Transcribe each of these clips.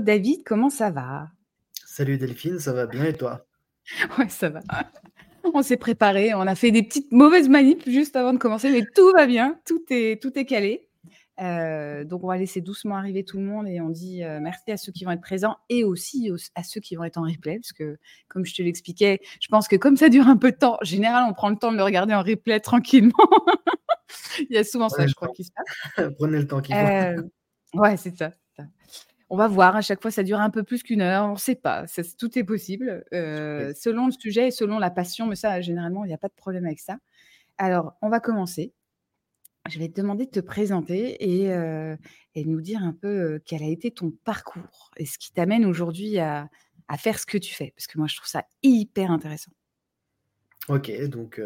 hello David, comment ça va? Salut Delphine, ça va bien et toi? Ouais, ça va. On s'est préparé, on a fait des petites mauvaises manips juste avant de commencer, mais tout va bien, tout est, tout est calé. Euh, donc on va laisser doucement arriver tout le monde et on dit euh, merci à ceux qui vont être présents et aussi à ceux qui vont être en replay parce que comme je te l'expliquais, je pense que comme ça dure un peu de temps, en général on prend le temps de le regarder en replay tranquillement. Il y a souvent ça, je crois, qui se passe. Prenez le temps qu'il faut. Euh, ouais, c'est ça. On va voir, à chaque fois, ça dure un peu plus qu'une heure, on ne sait pas, tout est possible, euh, selon le sujet et selon la passion, mais ça, généralement, il n'y a pas de problème avec ça. Alors, on va commencer. Je vais te demander de te présenter et, euh, nous dire un peu quel a été ton parcours et ce qui t'amène aujourd'hui à, faire ce que tu fais, parce que moi, je trouve ça hyper intéressant. Ok, donc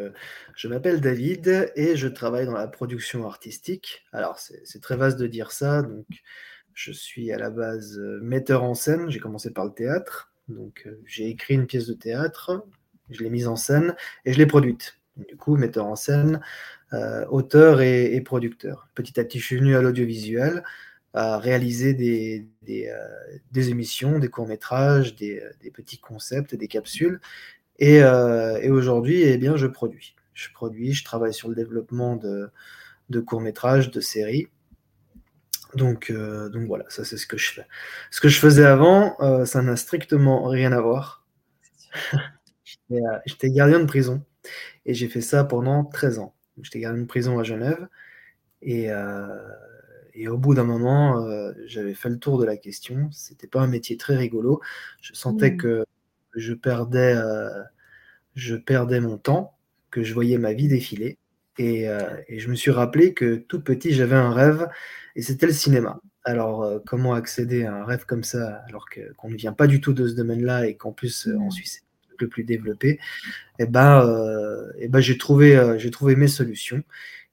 je m'appelle David et je travaille dans la production artistique. Alors, c'est très vaste de dire ça, donc je suis à la base euh, metteur en scène, j'ai commencé par le théâtre, donc euh, j'ai écrit une pièce de théâtre, je l'ai mise en scène et je l'ai produite. Du coup, metteur en scène, euh, auteur et, producteur. Petit à petit, je suis venu à l'audiovisuel, à réaliser des, émissions, des courts-métrages, des, petits concepts, des capsules. Et, aujourd'hui, eh bien, je produis. Je produis, je travaille sur le développement de, de courts-métrages, de séries. Donc, euh, donc voilà, ça c'est ce que je fais. Ce que je faisais avant, euh, ça n'a strictement rien à voir. Euh, j'étais gardien de prison et j'ai fait ça pendant 13 ans. J'étais gardien de prison à Genève et, et au bout d'un moment, j'avais fait le tour de la question. C'était pas un métier très rigolo. Je sentais mmh. que je perdais, je perdais mon temps, que je voyais ma vie défiler. Et, et je me suis rappelé que tout petit, j'avais un rêve et c'était le cinéma. Alors, euh, comment accéder à un rêve comme ça, alors qu'on ne vient pas du tout de ce domaine-là et qu'en plus, euh, en Suisse, c'est le plus développé Eh ben, euh, eh ben j'ai trouvé, j'ai trouvé mes solutions.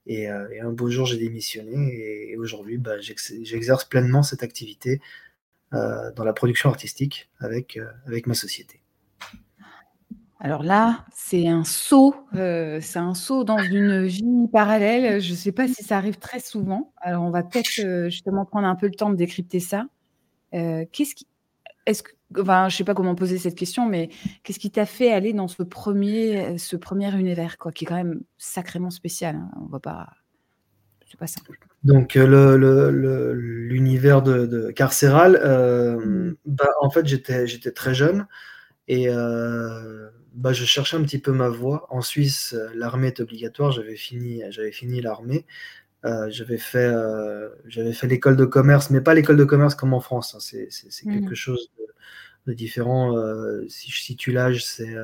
Et, un beau jour, j'ai démissionné. Et, aujourd'hui, bah, j'exerce pleinement cette activité dans la production artistique avec, avec ma société. Alors là, c'est un saut, euh, c'est un saut dans une vie parallèle. Je ne sais pas si ça arrive très souvent. Alors on va peut-être euh, justement prendre un peu le temps de décrypter ça. Euh, qu'est-ce qui, est-ce que, enfin, je sais pas comment poser cette question, mais qu'est-ce qui t'a fait aller dans ce premier, ce premier univers, quoi, qui est quand même sacrément spécial. Hein. On va pas, c'est pas simple. Donc l'univers de, carcéral, mmh. bah, en fait j'étais j'étais très jeune et bah, je cherchais un petit peu ma voie. En Suisse, euh, l'armée est obligatoire. J'avais fini, j'avais fini l'armée. Euh, j'avais fait, euh, j'avais fait l'école de commerce, mais pas l'école de commerce comme en France. Hein. C'est, mmh. quelque chose de, différent. si je situe l'âge, c'est,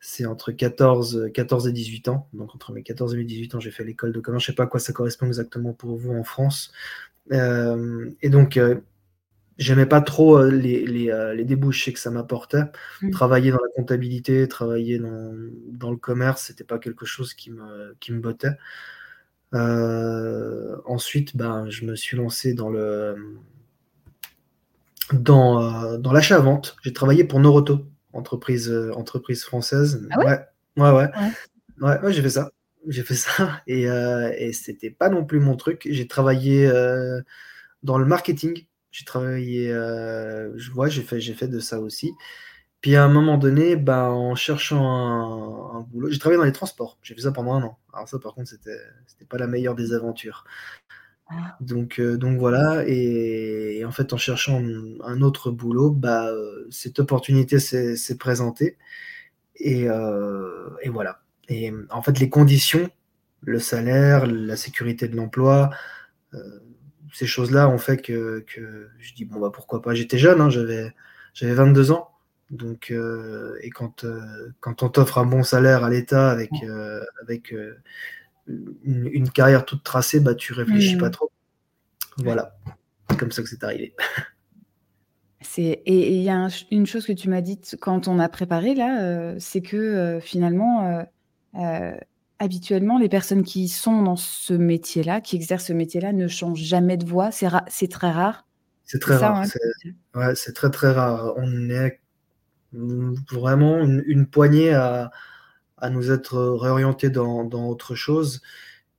c'est entre 14, 14 et 18 ans. Donc entre mes 14 et mes 18 ans, j'ai fait l'école de commerce. Je sais pas à quoi ça correspond exactement pour vous en France. et donc J'aimais pas trop euh, les, les, euh, les, débouchés que ça m'apportait. Mmh. Travailler dans la comptabilité, travailler dans, dans le commerce, c'était pas quelque chose qui me, qui me bottait. Euh, ensuite, ben, je me suis lancé dans le dans, dans l'achat-vente. J'ai travaillé pour Noroto, entreprise, entreprise française. Ah ouais, ouais, ouais. ouais. ouais, j'ai fait ça. J'ai fait ça et, et c'était pas non plus mon truc. J'ai travaillé dans le marketing j'ai travaillé, euh, je vois, j'ai fait, j'ai fait de ça aussi. Puis à un moment donné, bah, en cherchant un, boulot, j'ai travaillé dans les transports. J'ai fait ça pendant un an. Alors ça, par contre, c'était, c'était pas la meilleure des aventures. Ah. Donc, euh, donc voilà. Et, en fait, en cherchant un autre boulot, bah, euh, cette opportunité s'est, présentée. Et, et voilà. Et en fait, les conditions, le salaire, la sécurité de l'emploi, ces choses-là ont fait que, je dis bon bah pourquoi pas? J'étais jeune, hein, j'avais j'avais 22 ans. Donc euh, et quand euh, quand on t'offre un bon salaire à l'État avec euh, avec une, carrière toute tracée, bah tu réfléchis pas trop. Voilà, c'est comme ça que c'est arrivé. C'est et il y a une chose que tu m'as dite quand on a préparé là, c'est que finalement habituellement, les personnes qui sont dans ce métier-là, qui exercent ce métier-là, ne changent jamais de voix. C'est, c'est très rare. C'est très rare. Hein, c'est, très très rare. On est vraiment une, poignée à, nous être réorientés dans, autre chose.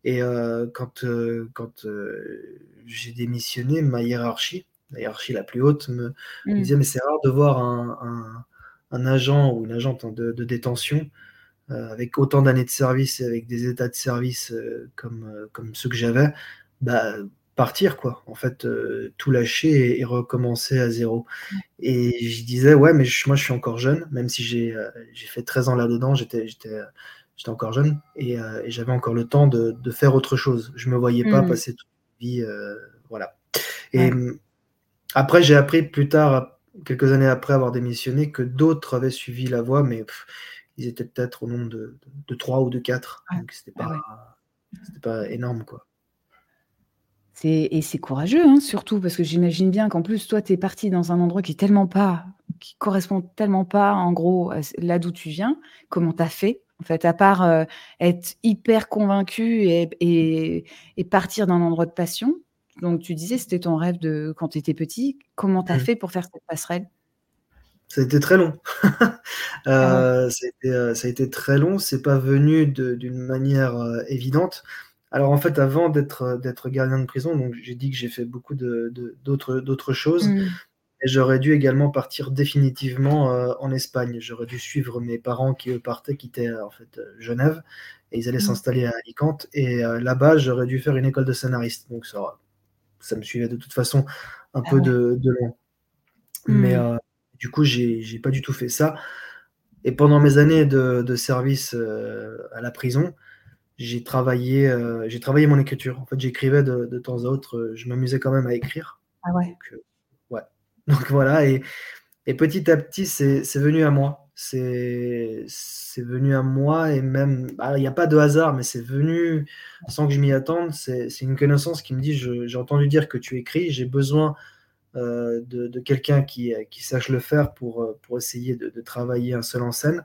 Et euh, quand, euh, quand euh, j'ai démissionné, ma hiérarchie, la hiérarchie la plus haute, me, me Mmh. disait: «Mais c'est rare de voir un un un agent ou une agente de de détention, avec autant d'années de service et avec des états de service, heu, comme, heu, comme ceux que j'avais, bah, partir quoi. En fait, tout lâcher et et recommencer à 0» Ouais. et je disais: «Ouais, mais moi je suis encore jeune», même si j'ai, j'ai fait 13 ans là-dedans, j'étais encore jeune et j'avais encore le temps de de faire autre chose. Je me voyais pas Mmh. passer toute ma vie, voilà et Ouais. mmh, après j'ai appris plus tard, quelques années après avoir démissionné, que d'autres avaient suivi la voie, mais ils étaient peut-être au nombre de de de 3 ou de 4, Ouais. donc c'était Ah pas ouais. c'était pas énorme, quoi. Et c'est courageux, hein, surtout parce que j'imagine bien qu'en plus, toi, tu es parti dans un endroit qui est tellement pas qui correspond tellement pas, en gros, là d'où tu viens. Comment tu as fait, en fait, à part, heu, être hyper convaincu et et et partir d'un endroit de passion? Donc tu disais, c'était ton rêve de quand tu étais petit. Comment tu as Mmh. fait pour faire cette passerelle? Ça a été très long. Ah ouais? Heu, ça a été, heu, ça a été très long, c'est pas venu d'une manière, heu, évidente. Alors, en fait, avant d'être, gardien de prison, donc j'ai dit que j'ai fait beaucoup de d'autres d'autres choses et j'aurais dû également partir définitivement, en Espagne. J'aurais dû suivre mes parents qui, eux, partaient, quittaient, en fait, Genève et ils allaient Mmh. s'installer à Alicante et là-bas, j'aurais dû faire une école de scénariste, donc ça ça me suivait de toute façon un Ah peu ouais. de de loin. Mais Mmh. heu, du coup, j'ai pas du tout fait ça et pendant mes années de de service, heu, à la prison, j'ai travaillé, j'ai travaillé mon écriture. En fait, j'écrivais de de temps à autre, heu, je m'amusais quand même à écrire, Ah ouais. donc ouais, donc voilà et et petit à petit, c'est venu à moi. C'est venu à moi et même bah, il y a pas de hasard, mais c'est venu sans que je m'y attende. C'est une connaissance qui me dit: «Je j'ai entendu dire que tu écris, j'ai besoin, de de quelqu'un qui, heu, qui sache le faire pour, heu, pour essayer de travailler un seul en scène».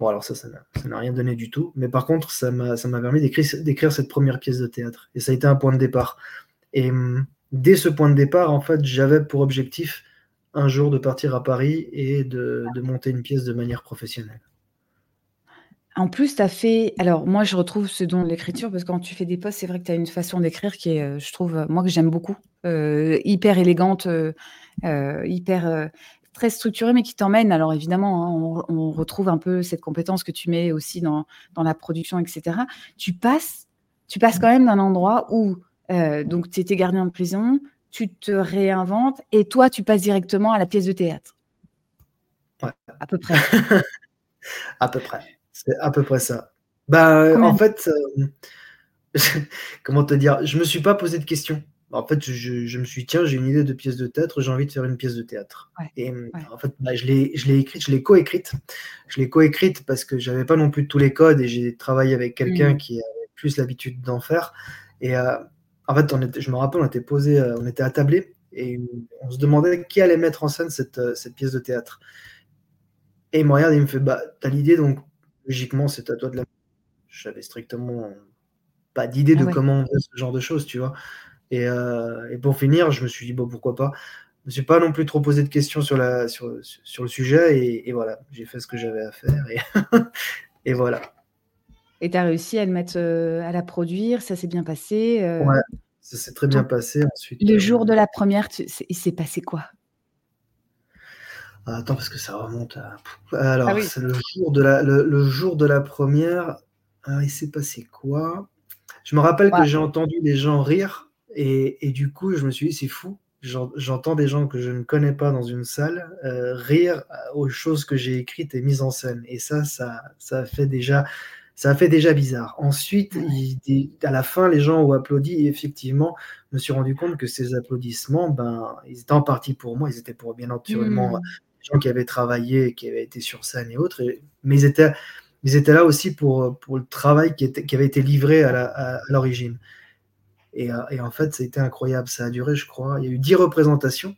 Bon, alors ça, ça n'a rien donné du tout, mais par contre, ça m'a permis d'écrire cette 1re pièce de théâtre et ça a été un point de départ et mmh, dès ce point de départ, en fait, j'avais pour objectif, un jour, de partir à Paris et de de monter une pièce de manière professionnelle. En plus, tu as fait alors moi, je retrouve ce don de l'écriture parce que quand tu fais des posts, c'est vrai que tu as une façon d'écrire qui est, je trouve, moi, que j'aime beaucoup, hyper élégante, heu heu, hyper, très structurée, mais qui t'emmène. Alors évidemment, hein, on on retrouve un peu cette compétence que tu mets aussi dans dans la production et cetera. Tu passes tu passes quand même d'un endroit où, donc tu étais gardien de prison, tu te réinventes et toi, tu passes directement à la pièce de théâtre? Ouais. À peu près? À peu près, c'est à peu près ça. Bah, Combien en fait, comment te dire? Je me suis pas posé de questions. En fait, je je me suis dit: «Tiens, j'ai une idée de pièce de théâtre, j'ai envie de faire une pièce de théâtre» Ouais, et ouais. en fait, bah, je l'ai écrite, je l'ai coécrite. Je l'ai coécrite parce que j'avais pas non plus tous les codes et j'ai travaillé avec quelqu'un Mmh. qui avait plus l'habitude d'en faire et heu, en fait, on était je me rappelle, on était posés, heu, on était attablés et on se demandait qui allait mettre en scène cette, heu, cette pièce de théâtre et il me regarde et il me fait: «Bah, tu as l'idée donc logiquement, c'est à toi de la» j'avais strictement pas d'idée Ah de ouais. comment on faisait ce genre de choses, tu vois? Et heu, et pour finir, je me suis dit: «Bon, pourquoi pas?» je me suis pas non plus trop posé de questions sur la sur le su sur le sujet et et voilà, j'ai fait ce que j'avais à faire et et voilà. Et tu as réussi à le mettre, heu, à la produire, ça s'est bien passé, heu, Ouais, ça s'est très bien donc passé ensuite, le jour de la 1re, tu c'est il s'est passé quoi? Ah, attends parce que ça remonte à Ah alors oui. c'est le jour de la le le jour de la 1re, heu, il s'est passé quoi? Je me rappelle que j'ai entendu des gens rire et et du coup, je me suis dit: «C'est fou, j'en j'entends des gens que je ne connais pas dans une salle, heu, rire à aux choses que j'ai écrites et mises en scène» et ça ça ça a fait déjà ça fait déjà bizarre. Ensuite, il à la fin, les gens ont applaudi. Et effectivement, je me suis rendu compte que ces applaudissements, ben, ils étaient en partie pour moi, ils étaient pour, bien naturellement, Mmh. les gens qui avaient travaillé qui avaient été sur scène et autres. Et mais ils étaient ils étaient là aussi pour, pour le travail qui était qui avait été livré à l'origine et heu, et en fait, ça a été incroyable. Ça a duré, je crois il y a eu 10 représentations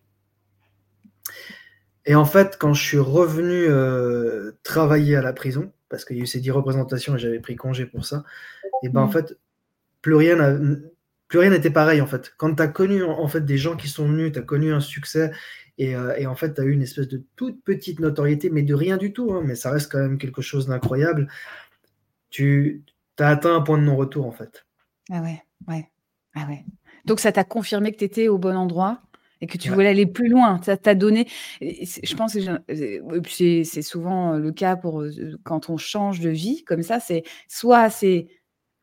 et en fait, quand je suis revenu, heu, travailler à la prison, parce qu'il y a eu ces 10 représentations et j'avais pris congé pour ça et ben, en Mmh. fait, plus rien plus rien n'était pareil, en fait. Quand tu as connu, en fait, des gens qui sont venus, tu as connu un succès et et en fait, tu as eu une espèce de toute petite notoriété, mais de rien du tout, hein, mais ça reste quand même quelque chose d'incroyable. Tu as atteint un point de non-retour, en fait. Ah ouais, ouais. Ah ouais. Donc ça t'a confirmé que tu étais au bon endroit et que tu Ouais. voulais aller plus loin. Ça t'a donné je pense que c'est souvent le cas pour, heu, quand on change de vie comme ça, c'est soit c'est,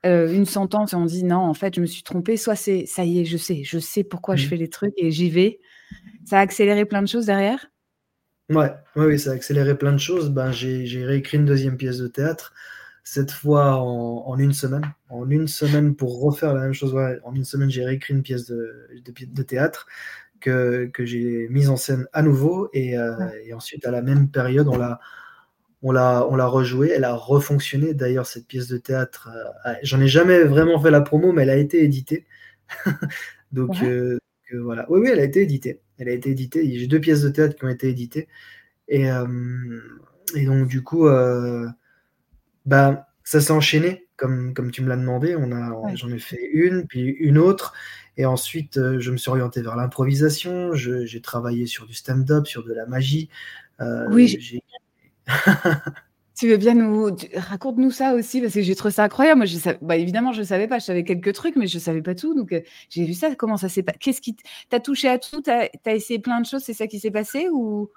heu, une sentence et on dit: «Non, en fait, je me suis trompé», soit c'est: «Ça y est, je sais, je sais pourquoi je Mmh. fais les trucs et j'y vais». Ça a accéléré plein de choses derrière? Ouais, oui, oui, ça a accéléré plein de choses. Ben, j'ai réécrit une 2e pièce de théâtre, cette fois en en 1 semaine. En 1 semaine pour refaire la même chose, ouais, en 1 semaine, j'ai réécrit une pièce de de pi de théâtre que que j'ai mise en scène à nouveau et Ouais. et ensuite à la même période, on l'a on l'a on l'a rejouée, elle a refonctionné. D'ailleurs, cette pièce de théâtre, heu, a j'en ai jamais vraiment fait la promo, mais elle a été éditée. Donc Ouais. que voilà. Oui, oui, elle a été éditée. Elle a été éditée. J'ai 2 pièces de théâtre qui ont été éditées et donc du coup, ben, ça s'est enchaîné comme comme tu me l'as demandé. On a Ouais. j'en ai fait une, puis une autre et ensuite, heu, je me suis orienté vers l'improvisation. J'ai travaillé sur du stand-up, sur de la magie. Oui, j'ai j'ai Tu veux bien nous raconte-nous ça aussi parce que j'ai trouvé ça incroyable. Moi, je sa bah, évidemment, je savais pas, je savais quelques trucs, mais je savais pas tout, donc heu, j'ai vu ça. Comment ça s'est pa qu'est-ce qui t tu as touché à tout? Tu as tu as essayé plein de choses, c'est ça qui s'est passé ou?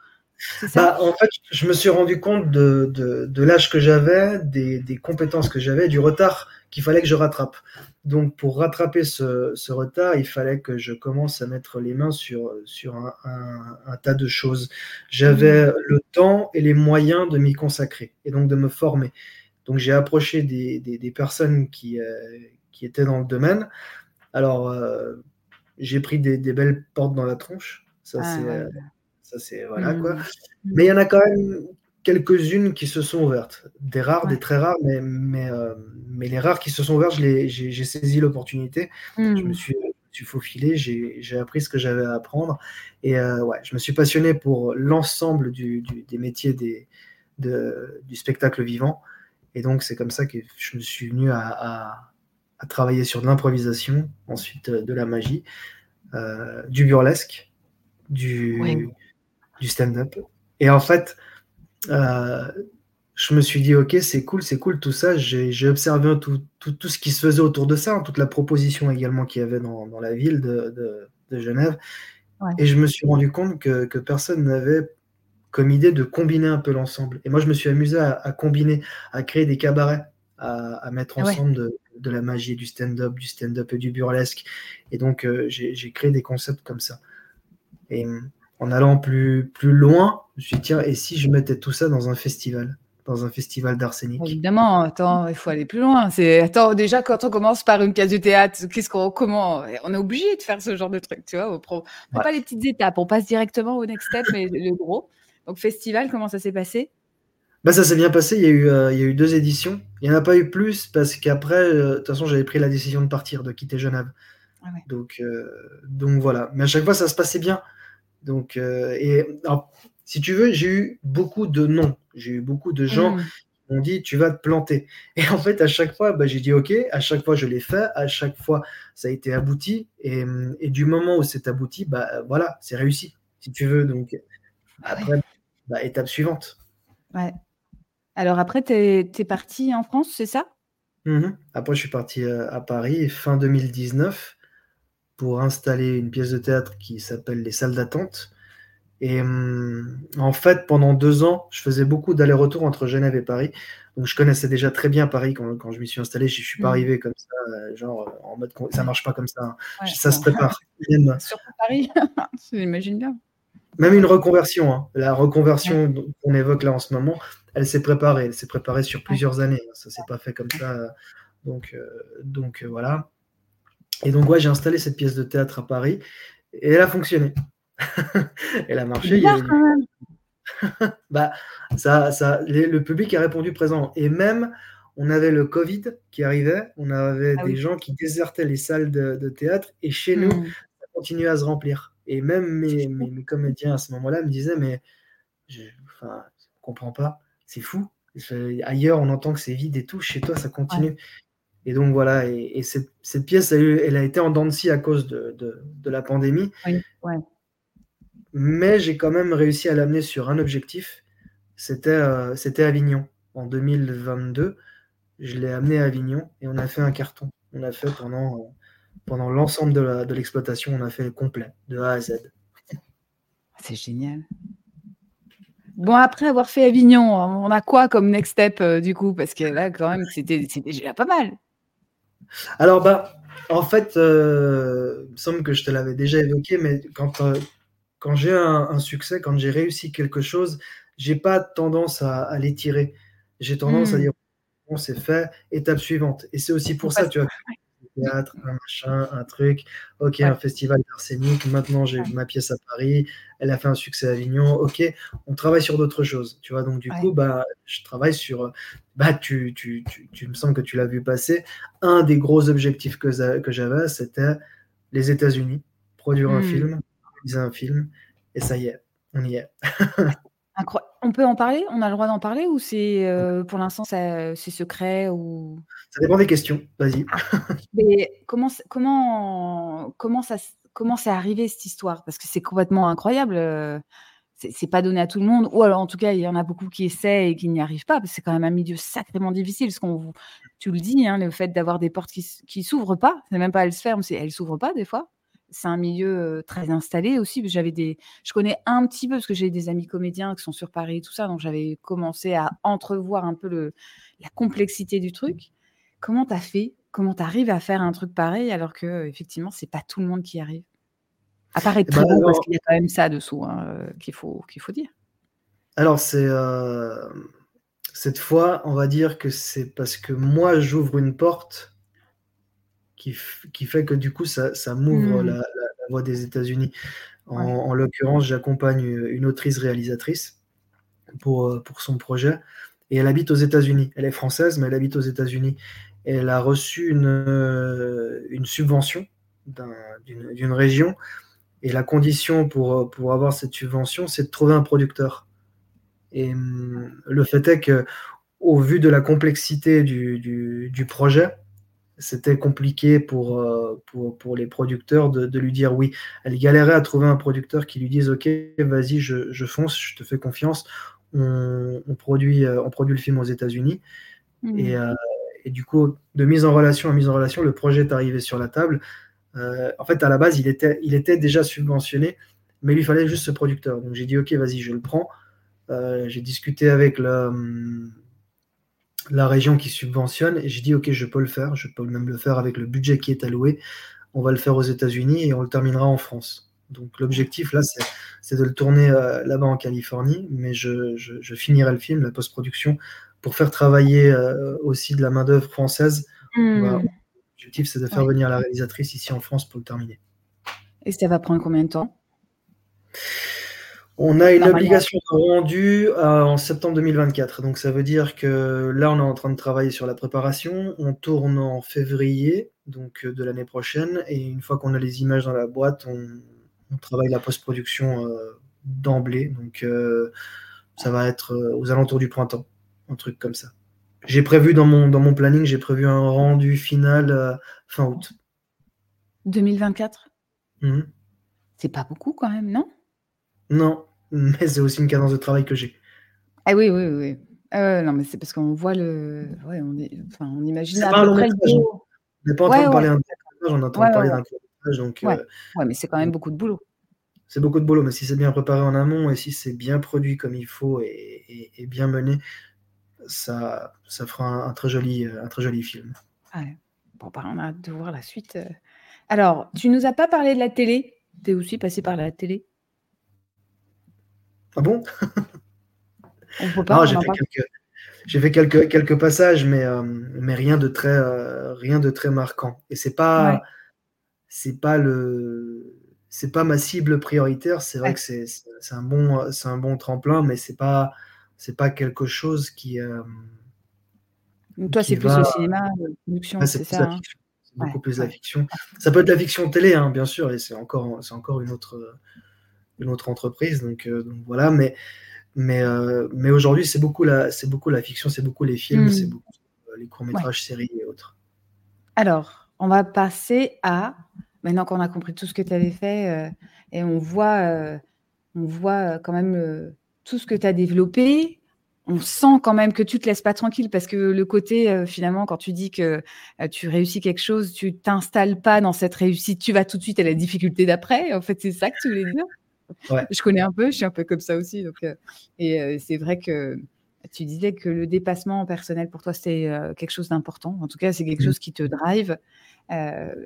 Bah, en fait, je me suis rendu compte de de de l'âge que j'avais, des des compétences que j'avais, du retard qu'il fallait que je rattrape. Donc pour rattraper ce ce retard, il fallait que je commence à mettre les mains sur, un un un tas de choses. Mmh. J'avais le temps et les moyens de m'y consacrer et donc de me former. Donc j'ai approché des des des personnes qui, heu, qui étaient dans le domaine. Alors, heu, j'ai pris des belles portes dans la tronche. Ça Ah c'est, ouais. Ça c'est voilà quoi. Mmh. Mais il y en a quand même quelques-unes qui se sont ouvertes. Des rares, des très rares, mais mais hem, mais les rares qui se sont ouvertes, j'ai saisi l'opportunité. Je me Mmh. suis, heu, je me suis faufilé, j'ai appris ce que j'avais à apprendre et heu, ouais, je me suis passionné pour l'ensemble du du des métiers des de du spectacle vivant et donc c'est comme ça que je me suis venu à à à travailler sur de l'improvisation, ensuite, heu, de la magie, du burlesque, Ouais. Du du stand-up et en fait, heu, je me suis dit: «OK, c'est cool, c'est cool tout ça». J'ai observé tout tout tout ce qui se faisait autour de ça, hein, toute la proposition également qu'il y avait dans dans la ville de de de Genève Ouais. et je me suis rendu compte que que personne n'avait comme idée de combiner un peu l'ensemble et moi, je me suis amusé à à combiner, à créer des cabarets, à à mettre Ah ouais. ensemble de de la magie du stand-up, du stand-up et du burlesque et donc heu, j'ai créé des concepts comme ça et en allant plus plus loin, je me suis dit: «Tiens, et si je mettais tout ça dans un festival? Dans un festival d'art scénique?» Évidemment, attends, il faut aller plus loin. C'est attends, déjà, quand on commence par une pièce de théâtre, qu'est-ce qu'on comment on est obligé de faire ce genre de truc, tu vois? On prend Ouais. pas les petites étapes, on passe directement au next step, mais le gros. Donc festival, comment ça s'est passé? Bah, ça s'est bien passé, il y a eu, heu, il y a eu 2 éditions. Il y en a pas eu plus parce qu'après, heu, de toute façon, j'avais pris la décision de partir, de quitter Genève. Ah ouais. Donc heu, donc voilà. Mais à chaque fois, ça se passait bien. Donc heu et alors, si tu veux, j'ai eu beaucoup de non. J'ai eu beaucoup de gens Mmh. qui m'ont dit: «Tu vas te planter» et en fait, à chaque fois, bah, j'ai dit: «OK». À chaque fois, je l'ai fait. À chaque fois, ça a été abouti et et du moment où c'est abouti, bah, voilà, c'est réussi, si tu veux. Donc ouais. après, bah, étape suivante. Ouais. Alors après, tu es parti en France, c'est ça? Mmh mh. Après, je suis parti, heu, à Paris fin 2019 pour installer une pièce de théâtre qui s'appelle Les Salles d'attente et mmh, en fait, pendant 2 ans, je faisais beaucoup d'allers-retours entre Genève et Paris. Donc je connaissais déjà très bien Paris quand quand je m'y suis installé. Je je suis pas Mmh. arrivé comme ça, heu, genre, en mode ça marche pas comme ça, hein. Ouais, Ça se prépare. Même Surtout Paris, j'imagine bien. même une reconversion, hein. La reconversion qu'on évoque là en ce moment, elle s'est préparée. Elle s'est préparée sur Ouais. plusieurs années, hein. Ça s'est pas fait comme ça, heu, donc heu, donc voilà et donc ouais, j'ai installé cette pièce de théâtre à Paris et elle a fonctionné. Elle a marché, il y avait bah, ça ça les le public a répondu présent et même, on avait le covid qui arrivait, on avait Ah des oui. gens qui désertaient les salles de de théâtre et chez nous, Mmh. ça continuait à se remplir et même mes mes mes comédiens à ce moment-là me disaient: «Mais je je comprends pas, c'est fou. Ailleurs, on entend que c'est vide et tout, chez toi, ça Ouais. Continue» et donc voilà et et cette cette pièce a eu elle a été en dents de scie à cause de de de la pandémie Oui, ouais. mais j'ai quand même réussi à l'amener sur un objectif, c'était, c'était Avignon. En 2022, je l'ai amené à Avignon et on a fait un carton. On a fait pendant, pendant l'ensemble de l'exploitation, on a fait complet, de A à Z. C'est génial. Bon, après avoir fait Avignon, on a quoi comme next step, heu, du coup? Parce que là, quand même, c'était déjà pas mal. Alors, bah, en fait, heu, il me semble que je te l'avais déjà évoqué, mais quand, quand j'ai un un succès, quand j'ai réussi quelque chose, j'ai pas tendance à à l'étirer. J'ai tendance à Mmh. dire: «Bon, c'est fait, étape suivante» et c'est aussi pour ça, passe tu vois? Théâtre, un machin, un truc, OK, un festival d'art scénique, maintenant j'ai ma pièce à Paris, elle a fait un succès à Avignon, OK, on travaille sur d'autres choses, tu vois? Donc du coup, bah, je travaille sur, bah, tu tu tu me semble que tu l'as vu passer. Un des gros objectifs que que j'avais, c'était les États-Unis, produire un Mmh. film, réaliser un film et ça y est, on y est. On peut en parler? On a le droit d'en parler ou c'est, Ouais. heu, pour l'instant, ça c'est secret ou? Ça dépend des questions, vas-y. Ah, mais comment comment comment ça comment c'est arrivé cette histoire? Parce que c'est complètement incroyable, heu, c'est pas donné à tout le monde ou alors en tout cas, il y en a beaucoup qui essaient et qui n'y arrivent pas parce que c'est quand même un milieu sacrément difficile. Parce qu'on tu le dis, hein, le fait d'avoir des portes qui qui s'ouvrent pas, c'est même pas elles se ferment, c'est elles s'ouvrent pas des fois. C'est un milieu, très installé aussi, que j'avais des je connais un petit peu parce que j'ai des amis comédiens qui sont sur Paris et tout ça, donc j'avais commencé à entrevoir un peu le la complexité du truc. Comment tu as fait? Comment tu arrives à faire un truc pareil alors qu'effectivement, c'est pas tout le monde qui y arrive? À part être Et bah, très beau parce alors qu'il y a quand même ça dessous, hein, qu'il faut qu'il faut dire. alors c'est, cette fois, on va dire que c'est parce que moi j'ouvre une porte qui fait que du coup ça ça m'ouvre la Mmh. la la voie des États-Unis. En Ouais. en l'occurrence, j'accompagne, heu, une autrice réalisatrice pour, son projet et elle habite aux États-Unis. Elle est française, mais elle habite aux États-Unis elle a reçu une, une subvention d'un d'une région et la condition pour, avoir cette subvention, c'est de trouver un producteur et mmh, le fait est qu'au vu de la complexité du du du projet, c'était compliqué pour, heu, pour pour les producteurs de de lui dire oui. Elle galérait à trouver un producteur qui lui dise: «OK, vas-y, je je fonce, je te fais confiance. On on produit, heu, on produit le film aux États-Unis» et Mmh. heu et du coup, de mise en relation en mise en relation, le projet est arrivé sur la table. En fait, à la base, il était il était déjà subventionné, mais il lui fallait juste ce producteur. Donc j'ai dit: «OK, vas-y, je le prends». J'ai discuté avec le, mmh la région qui subventionne et j'ai dit: «OK, je peux le faire, je peux même le faire avec le budget qui est alloué. On va le faire aux États-Unis et on le terminera en France». Donc l'objectif là, c'est de le tourner, heu, là-bas en Californie, mais je je je finirai le film, la post-production, pour faire travailler, heu, aussi de la main-d'œuvre française. Va Mmh. l'objectif, c'est de faire Ouais venir la réalisatrice ici en France pour le terminer. et ça va prendre combien de temps? On a une Normalement? obligation de rendu, heu, en septembre 2024. Donc ça veut dire que là, on est en train de travailler sur la préparation. On tourne en février, donc heu, de l'année prochaine et une fois qu'on a les images dans la boîte, on on travaille la post-production, heu, d'emblée. Donc ça va être, aux alentours du printemps, un truc comme ça. J'ai prévu dans mon dans mon planning, j'ai prévu un rendu final, fin août. 2024? Mmh mh. C'est pas beaucoup quand même, non? Non, mais c'est aussi une cadence de travail que j'ai. Ah oui, oui, oui. Ah non, mais c'est parce qu'on voit le ouais, on est enfin, on imagine C'est pas un long métrage. On n'est pas en train de parler d'un on est en train de parler d'un court métrage donc Ouais. heu, Ouais, mais c'est quand même beaucoup de boulot. c'est beaucoup de boulot, mais si c'est bien préparé en amont et si c'est bien produit comme il faut et et et bien mené, ça ça fera un un très joli, heu, un très joli film. Ouais. Bon, bah, on a hâte de voir la suite, heu. Alors, tu nous as pas parlé de la télé? Tu es aussi passé par la télé? Ah bon? J'ai fait quelques j'ai fait quelques quelques passages, mais hem, mais rien de très, heu, rien de très marquant et c'est Ouais, pas c'est pas le c'est pas ma cible prioritaire. C'est vrai ouais. que c'est un bon, un bon tremplin, mais c'est pas c'est pas quelque chose qui, Donc toi, c'est plus va le cinéma, heu, ouais, production, c'est ça, la hein? c'est Ouais, beaucoup plus la fiction. Ça peut être la fiction télé, hein, bien sûr et c'est encore une autre, une autre entreprise donc donc voilà, mais mais heu, mais aujourd'hui, c'est beaucoup la c'est beaucoup la fiction, c'est beaucoup les films, c'est Mmh. beaucoup, heu, les Ouais. courts-métrages, séries et autres. Alors, on va passer à maintenant qu'on a compris tout ce que tu avais fait, et on voit, on voit, quand même, tout ce que tu as développé. On sent quand même que tu te laisses pas tranquille parce que le côté, finalement, quand tu dis que, tu réussis quelque chose, tu t'installes pas dans cette réussite, tu vas tout de suite à la difficulté d'après. En fait, c'est ça que tu voulais dire? Ouais. Je connais un peu, je suis un peu comme ça aussi, donc heu et heu, c'est vrai que tu disais que le dépassement personnel pour toi, c'était, heu, quelque chose d'important. En tout cas, c'est quelque Mmh. chose qui te drive,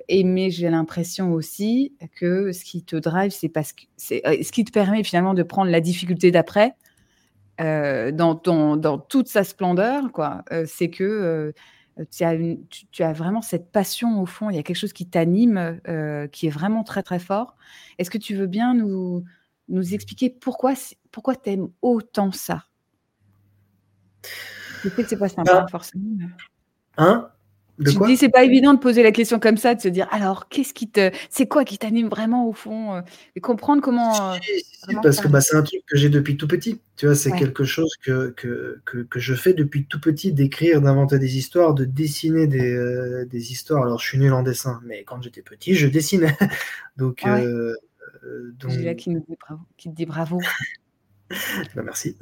et mais j'ai l'impression aussi que ce qui te drive, c'est parce que c'est ce qui te permet finalement de prendre la difficulté d'après, dans ton dans toute sa splendeur, quoi, c'est que, tu as une tu tu as vraiment cette passion au fond, il y a quelque chose qui t'anime, heu, qui est vraiment très, très fort. Est-ce que tu veux bien nous nous expliquer pourquoi tu aimes autant ça? Je sais que c'est pas simple, Bah hein, forcément, Hein? De je te dis, c'est pas évident de poser la question comme ça, de se dire: «Alors, qu'est-ce qui te c'est quoi qui t'anime vraiment au fond?» heu et comprendre comment, heu, si, si, vraiment parce que, bah, c'est un truc que j'ai depuis tout petit. Tu vois? C'est Ouais. quelque chose que que que que je fais depuis tout petit, d'écrire, d'inventer des histoires, de dessiner des, des histoires. Alors, je suis nul en dessin, mais quand j'étais petit, je dessinais. Donc Ah ouais? donc qui nous dit bravo qui te dit bravo. bah, merci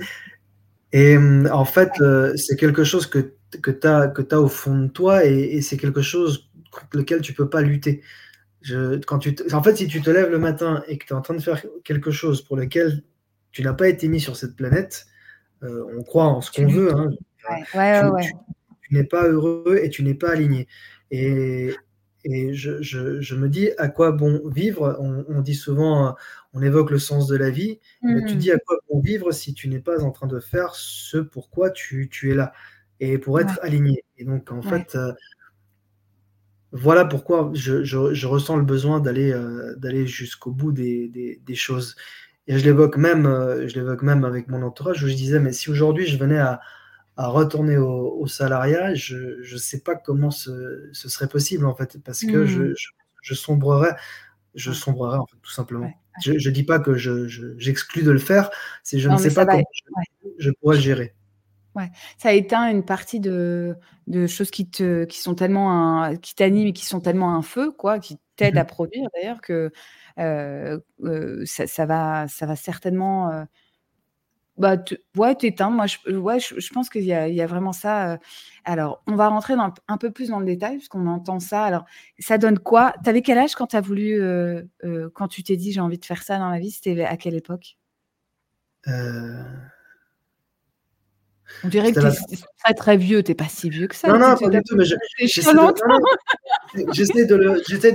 et mmh, en fait, heu, c'est quelque chose que que tu as au fond de toi et et c'est quelque chose contre lequel tu peux pas lutter. Je quand tu en fait, si tu te lèves le matin et que tu es en train de faire quelque chose pour lequel tu n'as pas été mis sur cette planète, heu, on croit en ce qu'on veut, hein, heu, Ouais, ouais, ouais, tu ouais. tu tu n'es pas heureux et tu n'es pas aligné et et je je je me dis: «À quoi bon vivre?» on on dit souvent, on évoque le sens de la vie bah, tu Mmh. dis: «À quoi bon vivre si tu n'es pas en train de faire ce pourquoi tu tu es là?» et pour Ouais, être aligné et donc en ouais. fait, heu voilà pourquoi je je je ressens le besoin d'aller, d'aller jusqu'au bout des des des choses et je l'évoque même, heu, je l'évoque même avec mon entourage où je disais: «Mais si aujourd'hui je venais à à retourner au au salariat, je je sais pas comment ce ce serait possible, en fait, parce que Mmh. je je je sombrerais je sombrerais, en fait, tout simplement». ouais. Je je dis pas que je je j'exclus de le faire, c'est je ne Non, sais pas comment ouais, je pourrais le gérer. ouais. Ça éteint une partie de de choses qui te qui sont tellement un qui t'animent et qui sont tellement un feu, quoi, qui Mmh t'aident à mh. produire d'ailleurs que, heu heu, ça ça va ça va certainement, heu, bah, ouais, t'éteindre. Moi, je ouais, je je pense qu'il y a il y a vraiment ça, heu. Alors, on va rentrer dans un peu plus dans le détail puisqu'on entend ça. Alors, ça donne quoi? Tu avais quel âge quand tu as voulu, heu heu, quand tu t'es dit: «J'ai envie de faire ça dans la vie», c'était à quelle époque? On dirait que tu es très, très vieux, tu es pas si vieux que ça, non, non, pas du tout, mais j'essaie de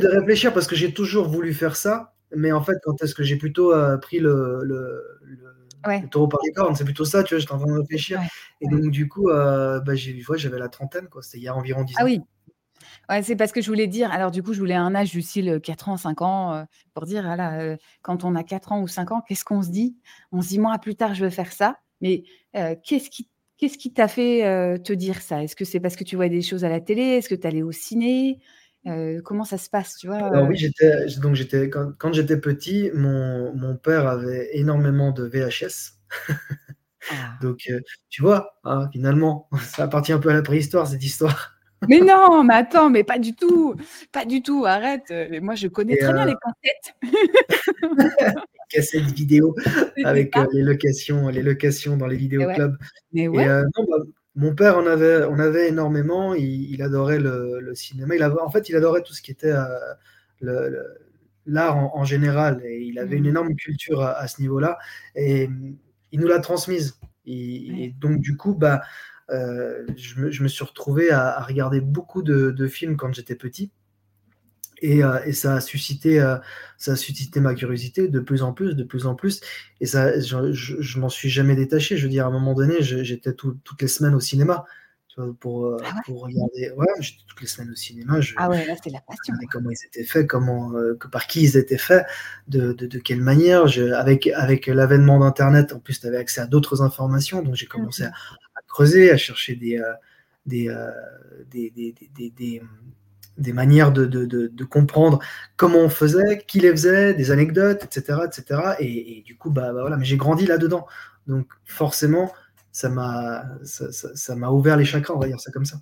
de réfléchir parce que j'ai toujours voulu faire ça, mais en fait, quand est-ce que j'ai plutôt, pris le le le le taureau par les cornes? C'est plutôt ça, tu vois? J'étais en train de réfléchir ouais, et donc du coup, heu, bah, j'avais la trentaine, quoi, c'était il y a environ 10 Ah ans. oui, ouais, c'est parce que je voulais dire alors du coup, je voulais un âge du style, heu, 4 ans, 5 ans, heu, pour dire voilà, heu, quand on a 4 ans ou 5 ans, qu'est-ce qu'on se dit? On se dit: «Moi, plus tard, je veux faire ça», mais qu'est-ce qui qu'est-ce qui t'a fait, te dire ça? Est-ce que c'est parce que tu voyais des choses à la télé? Est-ce que tu allais au ciné? Heu, comment ça se passe, tu vois, Alors oui, heu? j'étais donc j'étais quand quand j'étais petit, mon mon père avait énormément de VHS, Ah. donc heu, tu vois? Hein, finalement, ça appartient un peu à la préhistoire cette histoire Mais non, mais attends, mais pas du tout, pas du tout, arrête, heu, moi je connais et très bien les cassettes. Cassettes vidéo avec, les locations les locations dans les Et ouais, vidéoclubs mais ouais. non, bah, mon père en avait en avait énormément. Il il adorait le le cinéma. Il avait en fait, il adorait tout ce qui était, le le l'art en en général et il avait une Mmh. énorme culture à à ce niveau-là et mmh, il nous l'a transmise et donc du coup, bah, heu, je me je me suis retrouvé à à regarder beaucoup de de films quand j'étais petit et heu et ça a suscité, heu, ça a suscité ma curiosité de plus en plus, de plus en plus et ça je je je m'en suis jamais détaché. Je veux dire, à un moment donné, j'étais tout toutes les semaines au cinéma? Pour, heu, Ah ouais? pour regarder ouais, j'étais toutes les semaines au cinéma, je Ah ouais, là c'est la passion, comment ils étaient faits, comment, que par qui ils étaient faits, de de de quelle manière. Je avec avec l'avènement d'internet, en plus, tu avais accès à d'autres informations, donc j'ai Mmh commencé à mh. à creuser, à chercher des, des des des des manières de de de de comprendre comment on faisait, qui les faisait, des anecdotes et cetera et du coup, bah bah, voilà, mais j'ai grandi là-dedans, donc forcément, ça m'a ça ça ça m'a ouvert les chakras, on va dire ça comme ça.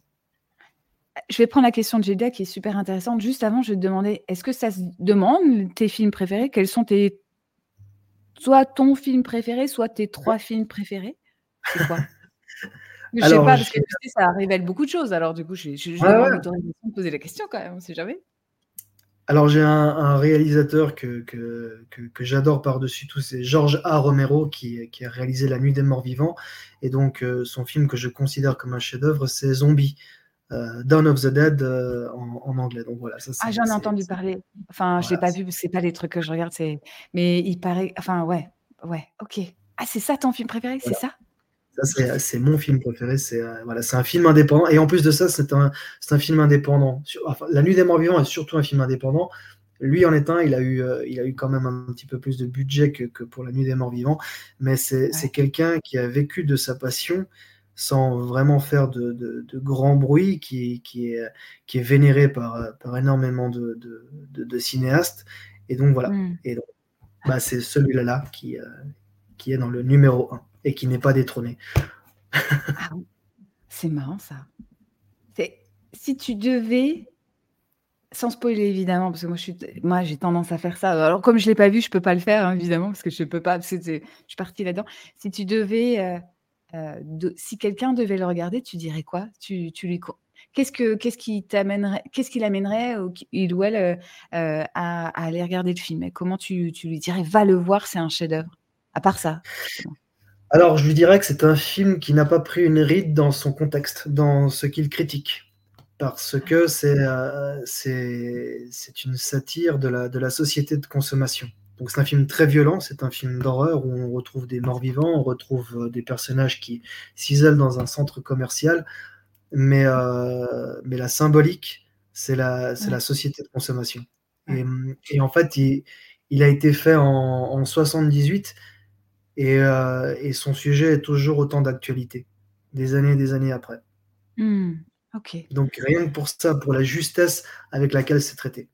Je vais prendre la question de Gélia qui est super intéressante. Juste avant, je vais te demander, est-ce que ça se demande tes films préférés? Quels sont tes soit ton film préféré, soit tes 3 films préférés? C'est quoi? Je sais Alors pas parce que j'ai tu sais, ça révèle beaucoup de choses alors du coup, je ouais, demande ouais. de poser la question quand même, on sait jamais. Alors j'ai un, réalisateur que, que, que, j'adore par-dessus tout, c'est George A. Romero qui, qui, a réalisé La Nuit des Morts Vivants. Et donc euh, son film que je considère comme un chef-d'œuvre, c'est Zombie. Euh, Dawn of the Dead euh, en, anglais. Donc voilà, ça, ah, j'en ai entendu parler. Enfin, je l'ai pas vu, c'est pas les trucs que je regarde. Mais il paraît. Enfin, ouais, ouais, ok. Ah, c'est ça ton film préféré, c'est ça? Ça, c'est mon film préféré. C'est euh, voilà, c'est un film indépendant. Et en plus de ça, c'est un, un film indépendant. Enfin, La Nuit des Morts Vivants est surtout un film indépendant. Lui en est un, il a eu, euh, il a eu quand même un petit peu plus de budget que, que pour La Nuit des Morts Vivants. Mais c'est quelqu'un qui a vécu de sa passion sans vraiment faire de, de, grand bruit, qui, qui, est, qui est vénéré par, par énormément de, de, cinéastes. Et donc voilà. Hmm. Et donc, bah, c'est celui-là là qui, euh, qui est dans le numéro 1 et qui n'est pas détrôné. Ah c'est marrant ça. Si tu devais, sans spoiler évidemment, parce que moi, je suis, moi j'ai tendance à faire ça. Alors comme je ne l'ai pas vu, je ne peux pas le faire hein, évidemment, parce que je ne peux pas, parce que je suis partie là-dedans. Si tu devais, euh, euh, si quelqu'un devait le regarder, tu dirais quoi? Tu, tu lui Qu'est-ce, que, qu'est-ce qui t'amènerait, qu'est-ce qui l'amènerait, il ou elle, euh, à, aller regarder le film? Comment tu, tu, lui dirais, va le voir, c'est un chef-d'œuvre? À part ça. Alors, je lui dirais que c'est un film qui n'a pas pris une ride dans son contexte, dans ce qu'il critique. Parce que c'est euh, c'est une satire de la, de la société de consommation. Donc c'est un film très violent, c'est un film d'horreur où on retrouve des morts vivants, on retrouve euh, des personnages qui s'isolent dans un centre commercial, mais, euh, mais la symbolique, c'est la, la société de consommation. Et, et en fait, il, il, a été fait en, en 78 euh, et, son sujet est toujours autant d'actualité, des années et des années après. Mmh, ok. Donc rien que pour ça, pour la justesse avec laquelle c'est traité.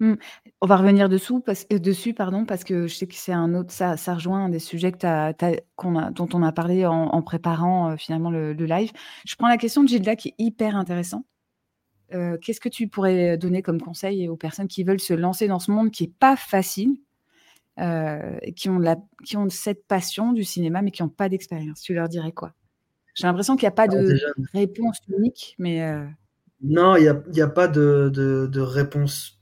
Mmh. On va revenir dessous parce, euh, dessus, pardon, parce que je sais que c'est un autre, ça, ça rejoint un des sujets que a, dont on a parlé en, préparant euh, finalement le, live. Je prends la question de Gilda qui est hyper intéressante. Qu'est-ce que tu pourrais donner comme conseil aux personnes qui veulent se lancer dans ce monde qui n'est pas facile euh, qui, ont la, qui ont cette passion du cinéma, mais qui n'ont pas d'expérience. Tu leur dirais quoi? J'ai l'impression qu'il n'y a pas de réponse unique, mais. Euh non, il n'y a, y a, pas de, de, réponse.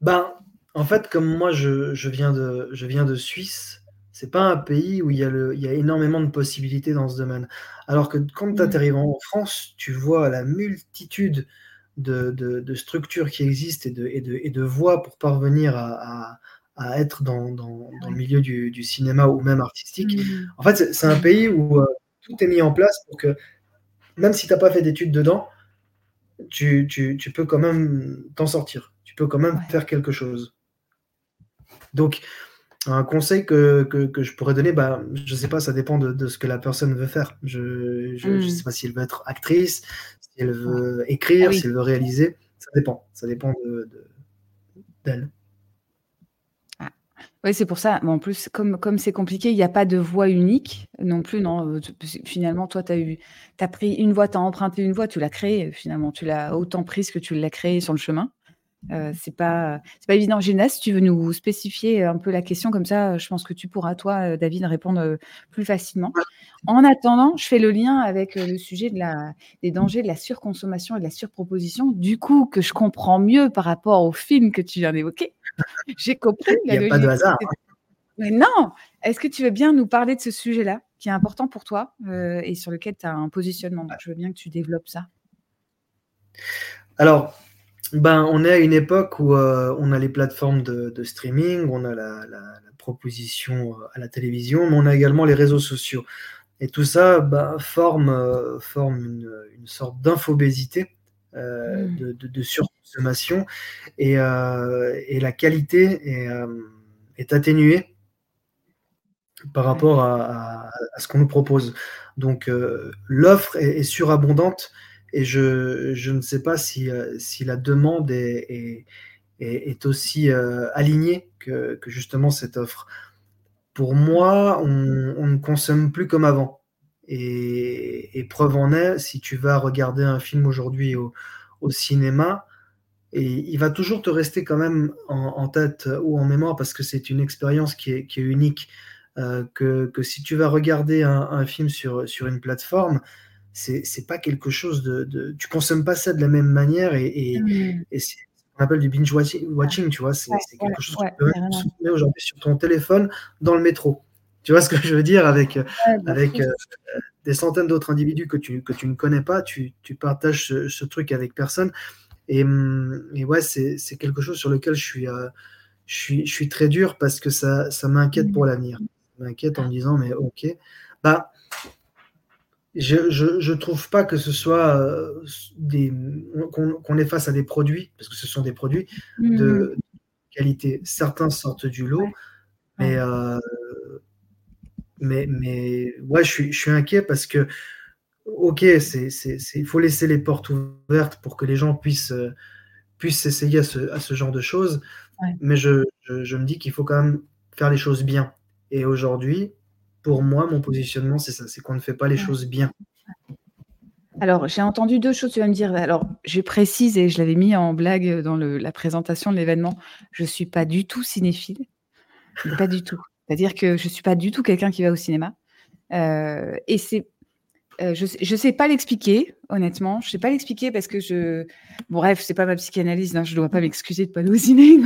Ben, en fait, comme moi, je, je, viens, de, je viens de Suisse, c'est pas un pays où il y, a le, il y a énormément de possibilités dans ce domaine. Alors que quand tu arrives mmh. en France, tu vois la multitude de, de, structures qui existent et de, et de, et de voies pour parvenir à, à être dans, dans, dans le milieu du, du, cinéma ou même artistique. Mmh. En fait, c'est un pays où euh, tout est mis en place pour que, même si tu n'as pas fait d'études dedans, tu, tu, tu, peux quand même t'en sortir. Tu peux quand même faire quelque chose. Donc, un conseil que, que, que je pourrais donner, bah, je ne sais pas, ça dépend de, de, ce que la personne veut faire. Je ne je, mmh. sais pas si elle veut être actrice, si elle veut écrire, ah si elle veut réaliser. Ça dépend. Ça dépend d'elle. De, oui, c'est pour ça. Mais en plus, comme comme c'est compliqué, il n'y a pas de voie unique non plus, non, euh, finalement, toi, tu as eu tu pris une voie, tu as emprunté une voie, tu l'as créée, finalement. Tu l'as autant prise que tu l'as créée sur le chemin. Euh, c'est pas c'est pas évident. Gina, si tu veux nous spécifier un peu la question comme ça, je pense que tu pourras, toi, David, répondre, plus facilement. En attendant, je fais le lien avec, le sujet de la des dangers de la surconsommation et de la surproposition, du coup, que je comprends mieux par rapport au film que tu viens d'évoquer. J'ai compris Il n'y a pas de hasard. Mais non! Est-ce que tu veux bien nous parler de ce sujet-là, qui est important pour toi, euh, et sur lequel tu as un positionnement? je veux bien que tu développes ça. Alors, ben, on est à une époque où, euh, on a les plateformes de streaming, on a la proposition, euh, à la télévision, mais on a également les réseaux sociaux et tout ça, ben, forme, forme une sorte d'infobésité, mmh. de de surconsommation et la qualité est, est atténuée par rapport à, ce qu'on nous propose. Donc, euh, l'offre est, surabondante et je, je, ne sais pas si, euh, si la demande est, est, est aussi euh, alignée que, que, justement cette offre. Pour moi, on, ne consomme plus comme avant. Et, preuve en est, si tu vas regarder un film aujourd'hui au, au, cinéma, et il va toujours te rester quand même en, en tête ou en mémoire parce que c'est une expérience qui est, qui est unique. Euh, que, que, si tu vas regarder un, un film sur, sur une plateforme, c'est pas quelque chose de, de, Tu consommes pas ça de la même manière et, et, mmh. et c'est qu'on appelle du binge watching, tu vois. C'est quelque chose que tu peux aujourd'hui sur ton téléphone dans le métro. Tu vois ce que je veux dire? Avec, avec des centaines d'autres individus que tu, que tu ne connais pas, tu, tu partages ce, truc avec personne. Et, et ouais, c'est quelque chose sur lequel je suis, je suis, je suis très dur parce que ça, ça m'inquiète pour l'avenir. Ça m'inquiète en me disant, mais ok, bah, je ne trouve pas que ce soit euh, des qu'on est face à des produits, parce que ce sont des produits de mmh. qualité. Certains sortent du lot, mais, euh, mais, mais ouais, je suis, je suis inquiet parce que, ok, c'est, il faut laisser les portes ouvertes pour que les gens puissent, puissent s'essayer à ce, à ce, genre de choses, mais je, je, je me dis qu'il faut quand même faire les choses bien. Et aujourd'hui, pour moi, mon positionnement, c'est ça, c'est qu'on ne fait pas les choses bien. Alors, j'ai entendu deux choses, tu vas me dire. Alors, je précise, et je l'avais mis en blague dans la présentation de l'événement, je ne suis pas du tout cinéphile. Pas du tout. C'est-à-dire que je ne suis pas du tout quelqu'un qui va au cinéma. Euh, et c'est euh, je ne sais pas l'expliquer, honnêtement. Je ne sais pas l'expliquer parce que je. Bon, bref, c'est pas ma psychanalyse, hein, je ne dois pas m'excuser de pas aller au ciné.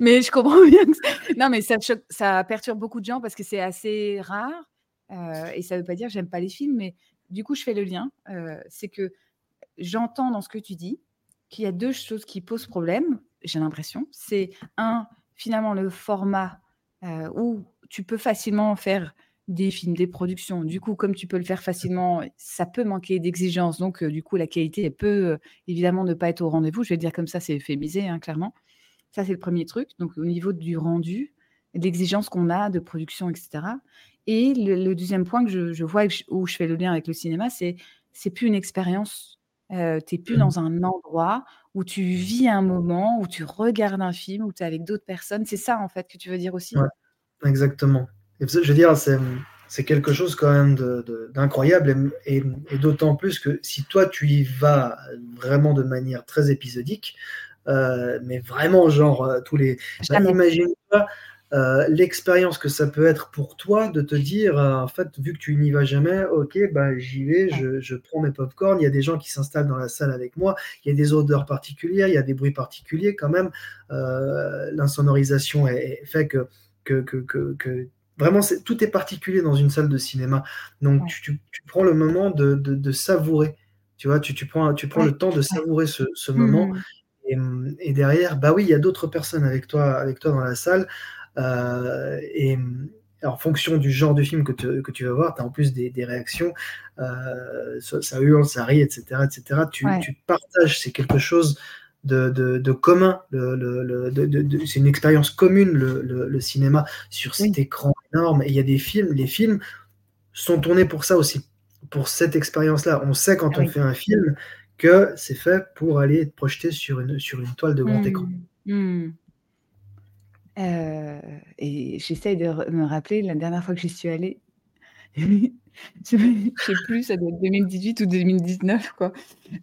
mais je comprends bien que. Non, mais ça, ça perturbe beaucoup de gens parce que c'est assez rare. Euh, et ça ne veut pas dire que j'aime pas les films, mais du coup, je fais le lien. Euh, c'est que j'entends dans ce que tu dis qu'il y a deux choses qui posent problème, j'ai l'impression. C'est un, finalement, le format où tu peux facilement faire des films, des productions. Du coup, comme tu peux le faire facilement, ça peut manquer d'exigence. Donc, euh, du coup, la qualité, elle peut euh, évidemment ne pas être au rendez-vous. Je vais dire comme ça, c'est euphémisé, hein, clairement. Ça, c'est le premier truc. Donc, au niveau du rendu, l'exigence qu'on a de production, etc. Et le, deuxième point que je, vois où je fais le lien avec le cinéma, c'est c'est plus une expérience. Euh, tu n'es plus dans un endroit où tu vis un moment, où tu regardes un film, où tu es avec d'autres personnes. C'est ça, en fait, que tu veux dire aussi? exactement je veux dire, c'est quelque chose quand même d'incroyable et, d'autant plus que si toi tu y vas vraiment de manière très épisodique, euh, mais vraiment genre euh, tous les... Bah, imagine-toi euh, l'expérience que ça peut être pour toi de te dire, en fait, vu que tu n'y vas jamais, ok, bah, j'y vais, je, je, prends mes pop-corn, il y a des gens qui s'installent dans la salle avec moi, il y a des odeurs particulières, il y a des bruits particuliers quand même, l'insonorisation est, fait que, que, que, que Vraiment, tout est particulier dans une salle de cinéma. Donc, tu, prends le moment de, savourer. Tu vois, tu, prends, tu prends le temps de savourer ce, moment. Mmh. Et, derrière, bah oui, il y a d'autres personnes avec toi, avec toi dans la salle. Euh, et en fonction du genre de film que, tu vas voir, tu as en plus des, réactions. Euh, ça, hurle, ça rit, etc. etc. Tu, tu partages, c'est quelque chose de, commun. c'est une expérience commune, le, cinéma, sur cet écran énorme. Et il y a des films, les films sont tournés pour ça aussi, pour cette expérience-là. On sait quand ah on fait un film que c'est fait pour aller être projeté sur une, sur une toile de grand écran. Mmh. Mmh. Euh, et j'essaye de me rappeler la dernière fois que j'y suis allée. je sais plus, ça doit être 2018 ou 2019, quoi.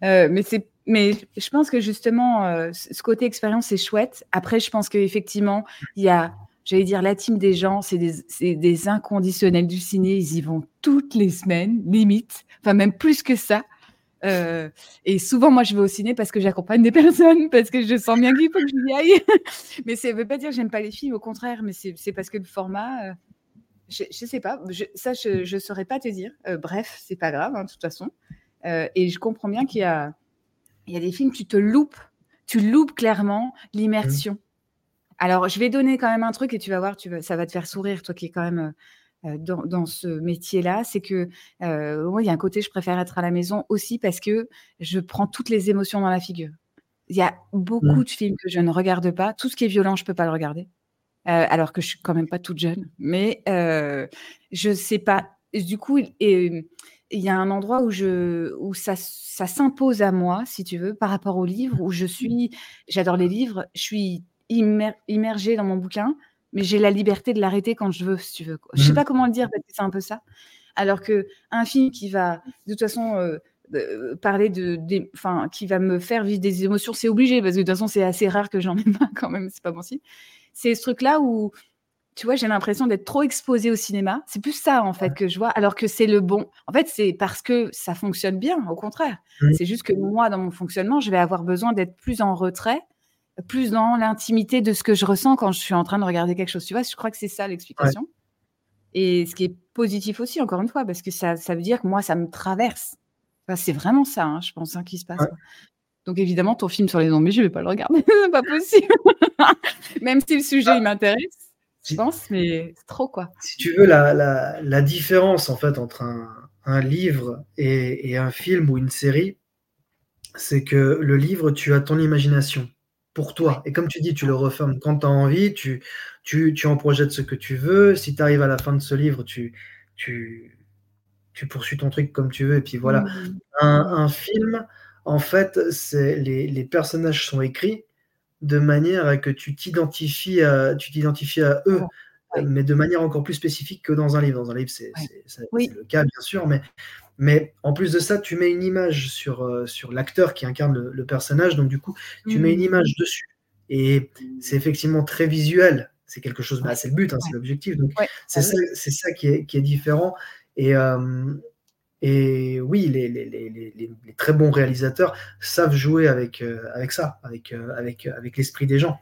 Euh, mais c'est mais je pense que justement, euh, ce côté expérience, c'est chouette. Après, je pense qu'effectivement, il y a, j'allais dire, la team des gens, c'est des, des, inconditionnels du ciné. Ils y vont toutes les semaines, limite. Enfin, même plus que ça. Euh, et souvent, moi, je vais au ciné parce que j'accompagne des personnes, parce que je sens bien qu'il faut que j'y aille. mais ça ne veut pas dire que j'aime pas les films, au contraire, mais c'est parce que le format, euh, je ne sais pas, ça, je ne saurais pas te dire. bref, c'est pas grave, hein, de toute façon. et je comprends bien qu'il y y a des films, tu te loupes, tu loupes clairement l'immersion. Mmh. Alors, je vais donner quand même un truc et tu vas voir, tu ça va te faire sourire, toi qui es quand même euh, dans, ce métier-là. C'est que, euh, il y a un côté, je préfère être à la maison aussi parce que je prends toutes les émotions dans la figure. Il y a beaucoup mmh. de films que je ne regarde pas. Tout ce qui est violent, je ne peux pas le regarder. Euh, alors que je suis quand même pas toute jeune. Mais je ne sais pas. Du coup, et, il y a un endroit où, je, où ça, ça s'impose à moi, si tu veux, par rapport au livre, où je suis, j'adore les livres, je suis immergée dans mon bouquin, mais j'ai la liberté de l'arrêter quand je veux, si tu veux. Je sais mmh. pas comment le dire, parce que c'est un peu ça. Alors que un film qui va, de toute façon, euh, euh, parler de, enfin, qui va me faire vivre des émotions, c'est obligé, parce que de toute façon, c'est assez rare que j'en ai pas quand même, c'est pas bon signe. C'est ce truc-là où tu vois, j'ai l'impression d'être trop exposée au cinéma. C'est plus ça, en fait, que je vois, alors que c'est le bon. En fait, c'est parce que ça fonctionne bien, au contraire. Mmh. C'est juste que moi, dans mon fonctionnement, je vais avoir besoin d'être plus en retrait plus dans l'intimité de ce que je ressens quand je suis en train de regarder quelque chose. Tu vois, je crois que c'est ça l'explication. Et ce qui est positif aussi, encore une fois, parce que ça, ça veut dire que moi, ça me traverse. c'est vraiment ça, hein, je pense, hein, qui se passe. Donc évidemment, ton film sur les zombies, je ne vais pas le regarder, c'est pas possible. Même si le sujet il m'intéresse, je pense, mais c'est trop quoi. Si tu veux, la, la, la différence en fait entre un, un livre et, et, un film ou une série, c'est que le livre, tu as ton imagination pour toi. Et comme tu dis, tu le refermes quand tu as envie, tu, tu, tu, en projettes ce que tu veux. Si tu arrives à la fin de ce livre, tu, tu, tu poursuis ton truc comme tu veux. Et puis voilà. Mmh. Un, un, film, en fait, c'est les, les, personnages sont écrits de manière à que tu t'identifies à, tu t'identifies à eux. mais de manière encore plus spécifique que dans un livre. Dans un livre, c'est oui. le cas, bien sûr, mais mais en plus de ça, tu mets une image sur, euh, sur l'acteur qui incarne le, personnage. Donc, du coup, tu mets une mmh. image dessus. Et c'est effectivement très visuel. C'est quelque chose, bah, c'est le but, hein, c'est l'objectif. Donc, c'est ça, ça qui, est, qui est différent. Et, euh, et oui, les, les, les, les, très bons réalisateurs savent jouer avec, euh, avec ça, avec, avec, avec l'esprit des gens.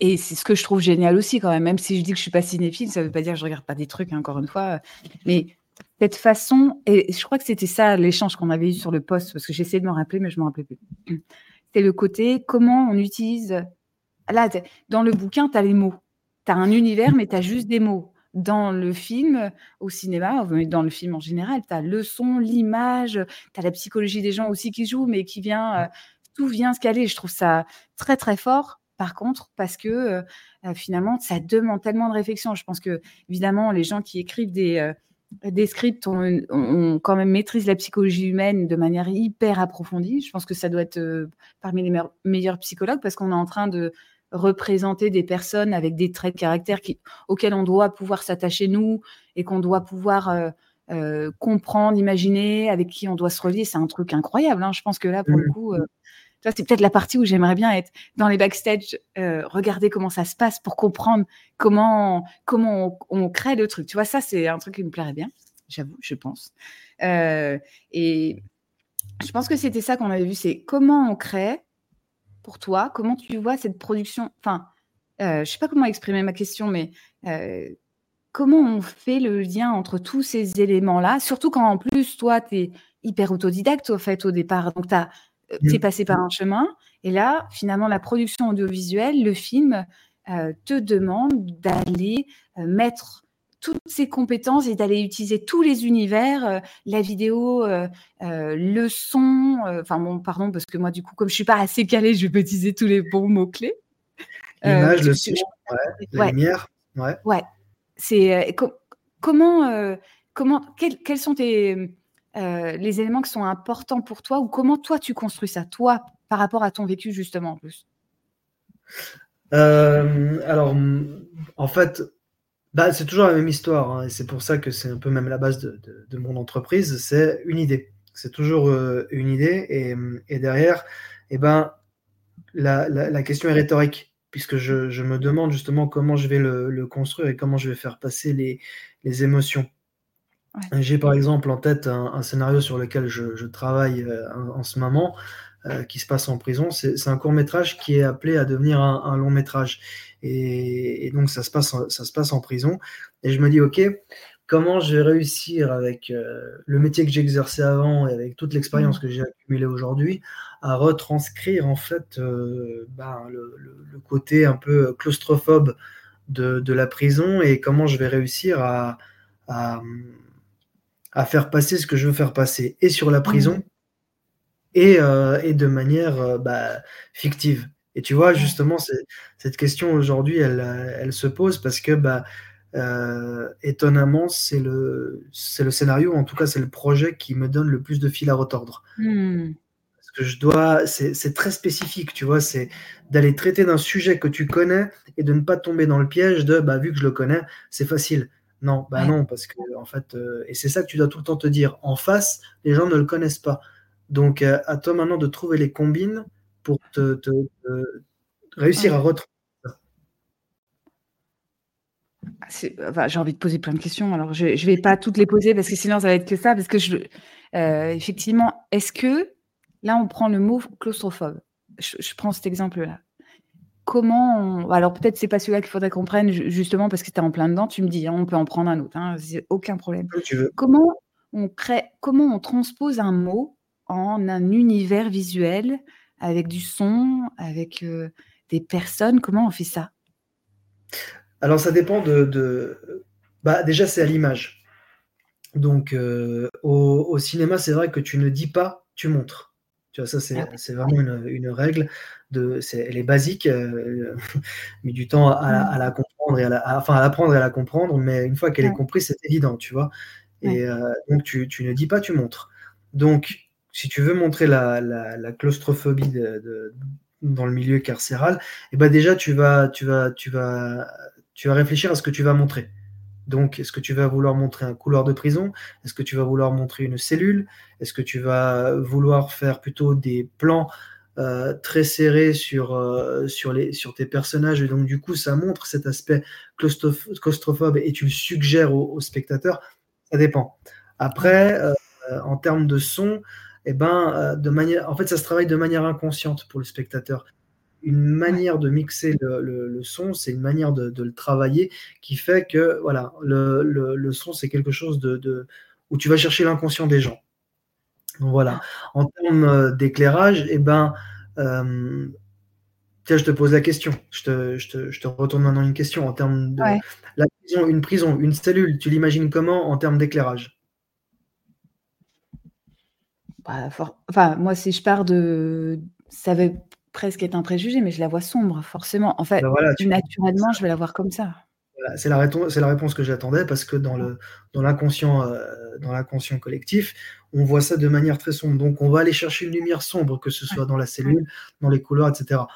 Et c'est ce que je trouve génial aussi, quand même. Même si je dis que je suis pas cinéphile, ça veut pas dire que je regarde pas des trucs, hein, encore une fois. Mais cette façon, et je crois que c'était ça l'échange qu'on avait eu sur le poste, parce que j'essayais de me rappeler, mais je me rappelais plus. C'est le côté comment on utilise. Là, dans le bouquin, tu as les mots. Tu as un univers, mais tu as juste des mots. Dans le film, au cinéma, dans le film en général, tu as le son, l'image, tu as la psychologie des gens aussi qui jouent, mais qui vient, euh, tout vient se caler. Je trouve ça très, très fort par contre, parce que euh, euh, finalement, ça demande tellement de réflexion. Je pense que, évidemment, les gens qui écrivent des, des scripts, on, quand même maîtrise la psychologie humaine de manière hyper approfondie. Je pense que ça doit être euh, parmi les meilleurs psychologues parce qu'on est en train de représenter des personnes avec des traits de caractère qui, auxquels on doit pouvoir s'attacher nous et qu'on doit pouvoir euh, euh, comprendre, imaginer, avec qui on doit se relier. C'est un truc incroyable. Hein. Je pense que là, pour le mmh. C'est peut-être la partie où j'aimerais bien être dans les backstage, euh, regarder comment ça se passe pour comprendre comment, on, crée le truc. Tu vois, ça, c'est un truc qui me plairait bien, j'avoue, je pense. Euh, et je pense que c'était ça qu'on avait vu, c'est comment on crée pour toi, comment tu vois cette production. Enfin, euh, je ne sais pas comment exprimer ma question, mais comment on fait le lien entre tous ces éléments-là, surtout quand en plus, toi, tu es hyper autodidacte, au au départ. Donc, tu tu es passé par un chemin. Et là, finalement, la production audiovisuelle, le film, euh, te demande d'aller euh, mettre toutes ces compétences et d'aller utiliser tous les univers, euh, la vidéo, le son, enfin bon, pardon, parce que moi, du coup, comme je suis pas assez calée, je vais utiliser tous les bons mots-clés. L'image, le son, la lumière. Ouais. ouais. C'est comment, comment quels sont tes euh, les éléments qui sont importants pour toi ou comment toi tu construis ça, toi, par rapport à ton vécu justement en plus? Euh, Alors, en fait, bah, c'est toujours la même histoire hein, c'est pour ça que c'est un peu même la base de, mon entreprise, c'est une idée. C'est toujours euh, une idée et, derrière, eh ben, la, question est rhétorique puisque je, me demande justement comment je vais le, construire et comment je vais faire passer les émotions. J'ai par exemple en tête un, scénario sur lequel je, travaille euh, en, ce moment, euh, qui se passe en prison. C'est un court métrage qui est appelé à devenir un, long métrage. Et, donc ça se, passe, ça se passe en prison. Et je me dis, OK, comment je vais réussir avec euh, le métier que exercé avant et avec toute l'expérience mmh. que j'ai accumulée aujourd'hui à retranscrire en fait ben, le, côté un peu claustrophobe de, la prison et comment je vais réussir à à faire passer ce que je veux faire passer, et sur la prison, mmh. et, euh, et, de manière euh, bah, fictive. Et tu vois, justement, cette question aujourd'hui, elle, elle, se pose parce que, bah, euh, étonnamment, c'est le, le scénario, en tout cas, c'est le projet qui me donne le plus de fil à retordre. Mmh. Parce que je dois, c'est très spécifique, tu vois, c'est d'aller traiter d'un sujet que tu connais et de ne pas tomber dans le piège de, bah, vu que je le connais, c'est facile. Non, bah non, parce que en fait, euh, et c'est ça que tu dois tout le temps te dire. En face, les gens ne le connaissent pas. Donc, euh, à toi maintenant de trouver les combines pour te, réussir à retrouver ah, j'ai envie de poser plein de questions. Alors, je ne vais pas toutes les poser parce que sinon, ça va être que ça. Parce que, je, euh, effectivement, est-ce que, là, on prend le mot claustrophobe? Je, je prends cet exemple-là. Comment on alors peut-être c'est pas celui-là qu'il faudrait qu'on prenne justement parce que tu es en plein dedans, tu me dis, hein, on peut en prendre un autre, hein, aucun problème. Comme tu veux. Comment on crée comment on transpose un mot en un univers visuel avec du son, avec, heu, des personnes? Comment on fait ça? Alors ça dépend de de bah, déjà c'est à l'image. Donc au au cinéma, c'est vrai que tu ne dis pas, tu montres. Tu vois? Ça, Ah c'est vraiment une, une règle de elle est basique, heu, mis du temps à la Mmh. à la comprendre et à la à enfin à l'apprendre et à la comprendre, mais une fois qu'elle est comprise, c'est évident, tu vois? Et heu, donc tu tu ne dis pas, tu montres. Donc si tu veux montrer la la la claustrophobie de de dans le milieu carcéral et bah, déjà tu vas tu vas tu vas tu vas réfléchir à ce que tu vas montrer. Donc est-ce que tu vas vouloir montrer un couloir de prison? Est-ce que tu vas vouloir montrer une cellule? Est-ce que tu vas vouloir faire plutôt des plans, heu, très serrés sur, heu, sur les sur tes personnages? Et donc du coup, ça montre cet aspect claustrophobe et tu le suggères au au spectateur? Ça dépend. Après, en termes de son et ben, de manière en fait, ça se travaille de manière inconsciente pour le spectateur. Une manière de mixer le le le son, c'est une manière de de le travailler qui fait que voilà, le le son, c'est quelque chose de de où tu vas chercher l'inconscient des gens. Voilà. Ah. En termes, heu, d'éclairage et ben, hem, tiens, je te pose la question. Je te je te je te retourne maintenant une question en termes de Ouais. la prison une prison, une cellule, tu l'imagines comment en termes d'éclairage? Bah, for enfin, moi, si je pars de ça va presque être un préjugé, mais je la vois sombre, forcément. En Bah, fait, voilà, tu c'est naturellement, je vais la voir comme ça. Voilà, c'est la réponse que j'attendais parce que dans Ouais. le dans l'inconscient, heu, dans l'inconscient collectif, on voit ça de manière très sombre. Donc on va aller chercher une lumière sombre, que ce soit dans la cellule, dans les couloirs et cetera.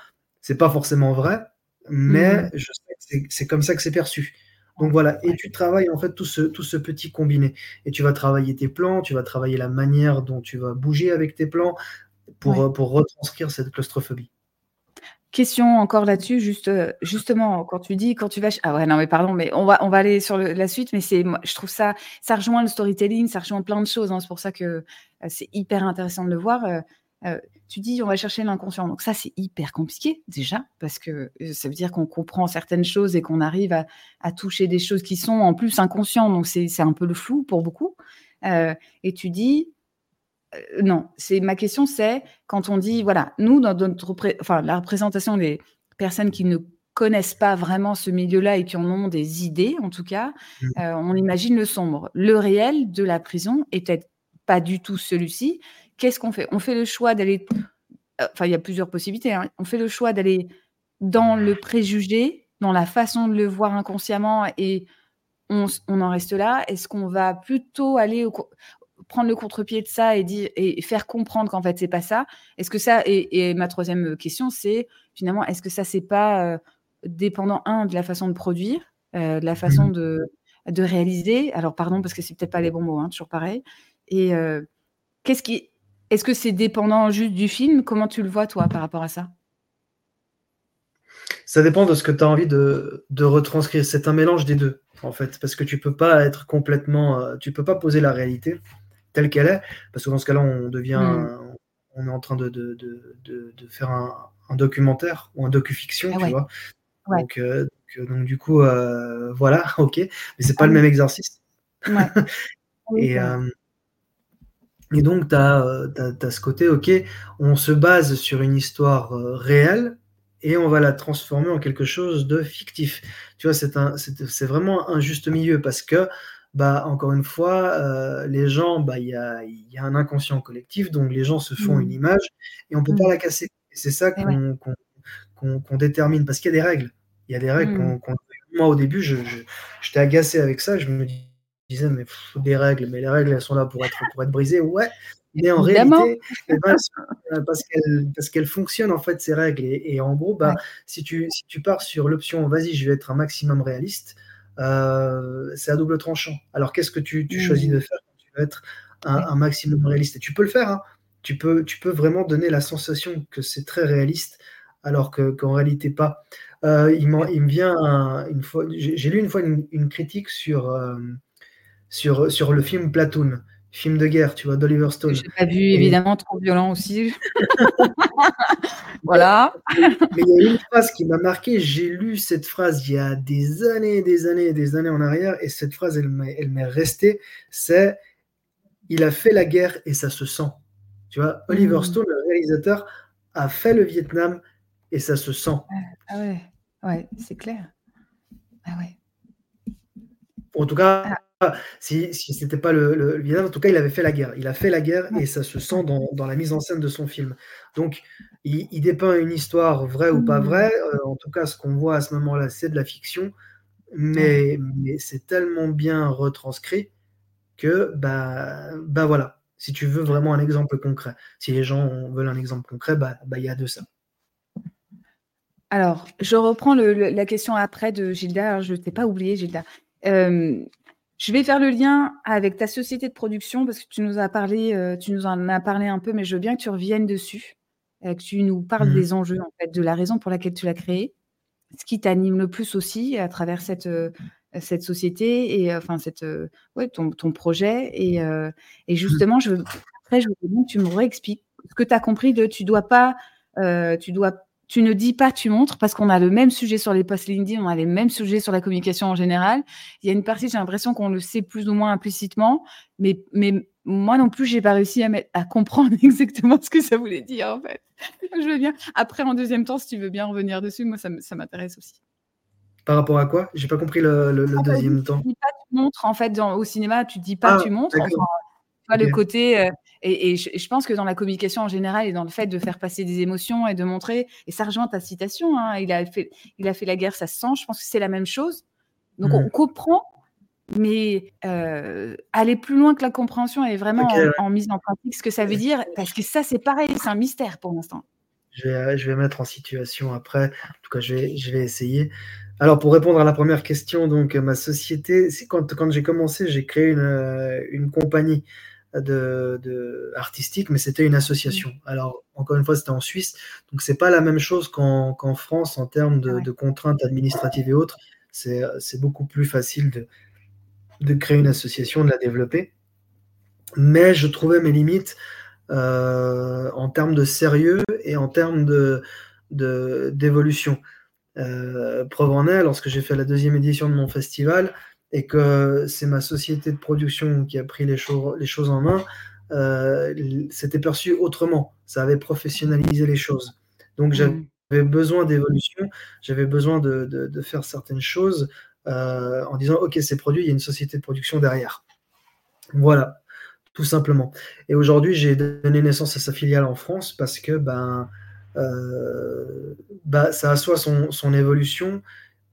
C'est pas forcément vrai, mais mh. je sais que c'est comme ça que c'est perçu. Donc voilà et tu travailles en fait tout ce tout ce petit combiné et tu vas travailler tes plans, tu vas travailler la manière dont tu vas bouger avec tes plans pour, Ouais. heu, pour retranscrire cette claustrophobie. Question encore là-dessus, juste, heu, justement, quand tu dis quand tu vas ah ouais, non, mais pardon, mais on va on va aller sur le la suite, mais c'est moi, je trouve ça ça rejoint le storytelling, ça rejoint plein de choses, hein. C'est pour ça que, heu, c'est hyper intéressant de le voir, tu dis: «On va chercher l'inconscient», donc ça, c'est hyper compliqué déjà parce que, ça veut dire qu'on comprend certaines choses et qu'on arrive à à toucher des choses qui sont en plus inconscients, donc c'est un peu le flou pour beaucoup, et tu dis Heu, non, c'est ma question, c'est quand on dit, voilà, nous, dans notre enfin, la représentation des personnes qui ne connaissent pas vraiment ce milieu-là et qui en ont des idées, en tout cas, Mmh. heu, on imagine le sombre. Le réel de la prison est peut-être pas du tout celui-ci. Qu'est-ce qu'on fait? On fait le choix d'aller heu, enfin, il y a plusieurs possibilités, hein. On fait le choix d'aller dans le préjugé, dans la façon de le voir inconsciemment et on on en reste là? Est-ce qu'on va plutôt aller au prendre le contre-pied de ça et dire et faire comprendre qu'en fait c'est pas ça? Est-ce que ça et et ma 3e question, c'est finalement, est-ce que ça c'est pas, heu, dépendant, un de la façon de produire, heu, de la Mmh façon de de réaliser? Alors pardon parce que c'est peut-être pas les bons mots, hein, toujours pareil et qu'est-ce qui est-ce que c'est dépendant juste du film? Comment tu le vois toi par rapport à ça? Ça dépend de ce que tu as envie de de retranscrire. C'est un mélange des 2 en fait, parce que tu peux pas être complètement, tu peux pas poser la réalité telle qu'elle est, parce que dans ce cas-là, on devient Mmh. on est en train de de de de faire un un documentaire ou un docu-fiction, Ah tu ouais, vois? ouais. Donc heu, donc donc du coup, heu, voilà, OK, mais c'est Ah pas le oui. même exercice Ouais. Et et donc tu as, as ce côté, OK, on se base sur une histoire, réelle et on va la transformer en quelque chose de fictif. Tu vois? C'est vraiment un juste milieu parce que, bah, encore une fois, heu, les gens, bah, il y a y a un inconscient collectif, donc les gens se font une Mmh. image et on peut pas Mmh. la casser c'est ça ouais. qu'on détermine parce qu'il y a des règles. Il y a des règles Mmh. qu'on qu'on moi, au début, je je j'étais agacé avec ça, je me disais: «Mais pff, des règles, mais les règles, elles sont là pour être pour être brisées». Ouais, mais en Évidemment. réalité, eh ben, là parce qu'elles fonctionnent, en fait, ces règles et et en gros, bah, Ouais. si tu si tu pars sur l'option: «Vas-y, je vais être un maximum réaliste», c'est à double tranchant. Alors qu'est-ce que tu tu choisis de faire quand tu veux être un maximum réaliste? Et tu peux le faire, hein. Tu peux tu peux vraiment donner la sensation que c'est très réaliste alors que qu'en réalité pas. Heu, il il me vient un une fois j'ai lu une fois une une critique sur, hem, sur, sur le film Platoon, film de guerre, tu vois, d'Oliver Stone j'ai pas vu et évidemment, trop violent aussi. Voilà. Mais il y a une phrase qui m'a marqué. J'ai lu cette phrase il y a des années, des années, des années en arrière, et cette phrase, elle m'est restée. C'est il a fait la guerre et ça se sent. Tu vois, Oliver hmm. Stone, le réalisateur, a fait le Vietnam et ça se sent. Ah ouais, ouais, c'est clair. Ah ouais. En tout cas, ah. Si, si ce n'était pas le, Vietnam, en tout cas, il avait fait la guerre. Il a fait la guerre et ça se sent dans, la mise en scène de son film. Donc, il, dépeint une histoire vraie ou pas hmm. vraie. Euh, en tout cas, ce qu'on voit à ce moment-là, c'est de la fiction. Mais, mais c'est tellement bien retranscrit que, bah, bah voilà, si tu veux vraiment un exemple concret, si les gens veulent un exemple concret, bah, bah il y a de ça. Alors, je reprends la question après de Gilda. je ne t'ai pas oublié, Gilda. Euh, je vais faire le lien avec ta société de production parce que tu nous as parlé, euh, tu nous en as parlé un peu, mais je veux bien que tu reviennes dessus, euh, que tu nous parles mmh. des enjeux, en fait, de la raison pour laquelle tu l'as créé, ce qui t'anime le plus aussi à travers cette, cette société et enfin cette, ouais, ton, ton projet. Et, et mmh. justement, je après, je veux que tu me réexpliques ce que tu as compris de tu dois pas, tu dois tu ne dis pas, tu montres, parce qu'on a le même sujet sur les posts LinkedIn, on a les mêmes sujets sur la communication en général. Il y a une partie, j'ai l'impression qu'on le sait plus ou moins implicitement, mais, mais moi non plus, j'ai pas réussi à, à comprendre exactement ce que ça voulait dire, en fait. Je veux bien. Après, en deuxième temps, si tu veux bien revenir dessus, moi, ça, m'intéresse aussi. Par rapport à quoi? J'ai pas compris le, deuxième temps. Tu dis pas, tu montres, en fait, dans, au cinéma, tu dis pas, ah, tu montres. Enfin, le côté, euh, et, je, pense que dans la communication en général et dans le fait de faire passer des émotions et de montrer, et ça rejoint ta citation, hein, il, a fait, il a fait la guerre, ça se sent, je pense que c'est la même chose. Donc on mmh. comprend, mais euh, aller plus loin que la compréhension et vraiment en, mise en pratique ce que ça veut dire, parce que ça c'est pareil, c'est un mystère pour l'instant. Je vais, je vais mettre en situation après, en tout cas je vais, je vais essayer. Alors pour répondre à la première question, donc ma société, quand, quand j'ai commencé, j'ai créé une, une compagnie de, artistique, mais c'était une association. Alors, encore une fois, c'était en Suisse, donc c'est pas la même chose qu'en France en termes de, contraintes administratives et autres. C'est beaucoup plus facile de, de, créer une association, de la développer. Mais je trouvais mes limites euh, en termes de sérieux et en termes d'évolution. De, euh, preuve en est, lorsque j'ai fait la deuxième édition de mon festival, et que c'est ma société de production qui a pris les, les choses en main, euh, c'était perçu autrement. Ça avait professionnalisé les choses. Donc mmh. j'avais besoin d'évolution, j'avais besoin de, faire certaines choses euh, en disant ok c'est produit, il y a une société de production derrière. Voilà, tout simplement. Et aujourd'hui j'ai donné naissance à sa filiale en France parce que ben, euh, bah, ça assoit son, son évolution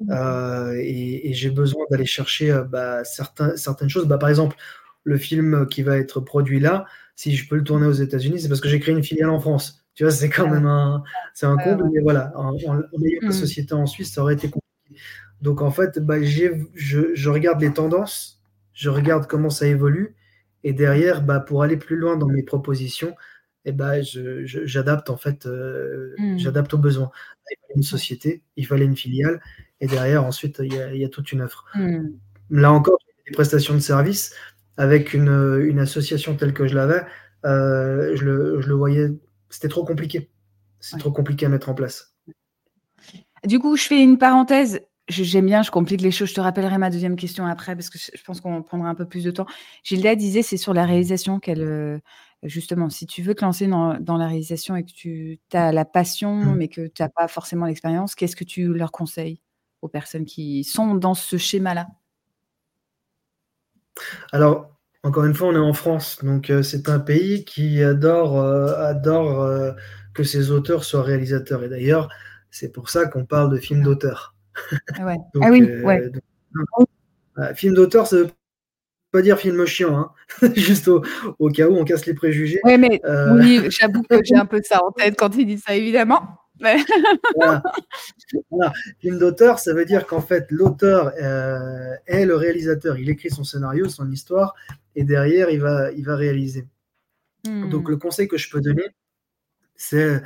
euh, et, j'ai besoin d'aller chercher euh, bah, certaines choses. Bah, par exemple, le film qui va être produit là, si je peux le tourner aux États-Unis, c'est parce que j'ai créé une filiale en France. Tu vois, c'est quand même un, c'est un comble, mais voilà, en, ayant une mmh. société en Suisse, ça aurait été compliqué. Donc en fait, bah, je, je, regarde les tendances, je regarde comment ça évolue, et derrière, bah, pour aller plus loin dans mes propositions, et eh j'adapte en fait, euh, mmh. j'adapte aux besoins. Il fallait une société, il fallait une filiale, et derrière, ensuite, il y a, toute une offre. Hmm. Là encore, des prestations de services avec une, association telle que je l'avais, euh, je, le, voyais, c'était trop compliqué. C'est trop compliqué à mettre en place. Du coup, je fais une parenthèse. J'aime bien, je complique les choses. Je te rappellerai ma deuxième question après parce que je pense qu'on prendra un peu plus de temps. Gilda disait c'est sur la réalisation qu'elle, euh, justement, si tu veux te lancer dans, la réalisation et que tu as la passion, hmm. mais que tu n'as pas forcément l'expérience, qu'est-ce que tu leur conseilles? Aux personnes qui sont dans ce schéma-là Alors, encore une fois, on est en France, donc euh, c'est un pays qui adore, euh, adore euh, que ses auteurs soient réalisateurs. Et d'ailleurs, c'est pour ça qu'on parle de film d'auteur. Ah, ah oui, ouais. film d'auteur, ça veut pas dire film chiant, hein. juste au, cas où on casse les préjugés. Oui, mais oui, j'avoue que j'ai un peu ça en tête quand il dit ça, évidemment. Film d'auteur, ça veut dire qu'en fait, l'auteur euh, est le réalisateur. Il écrit son scénario, son histoire, et derrière, il va, il va réaliser. Hmm. Donc, le conseil que je peux donner, c'est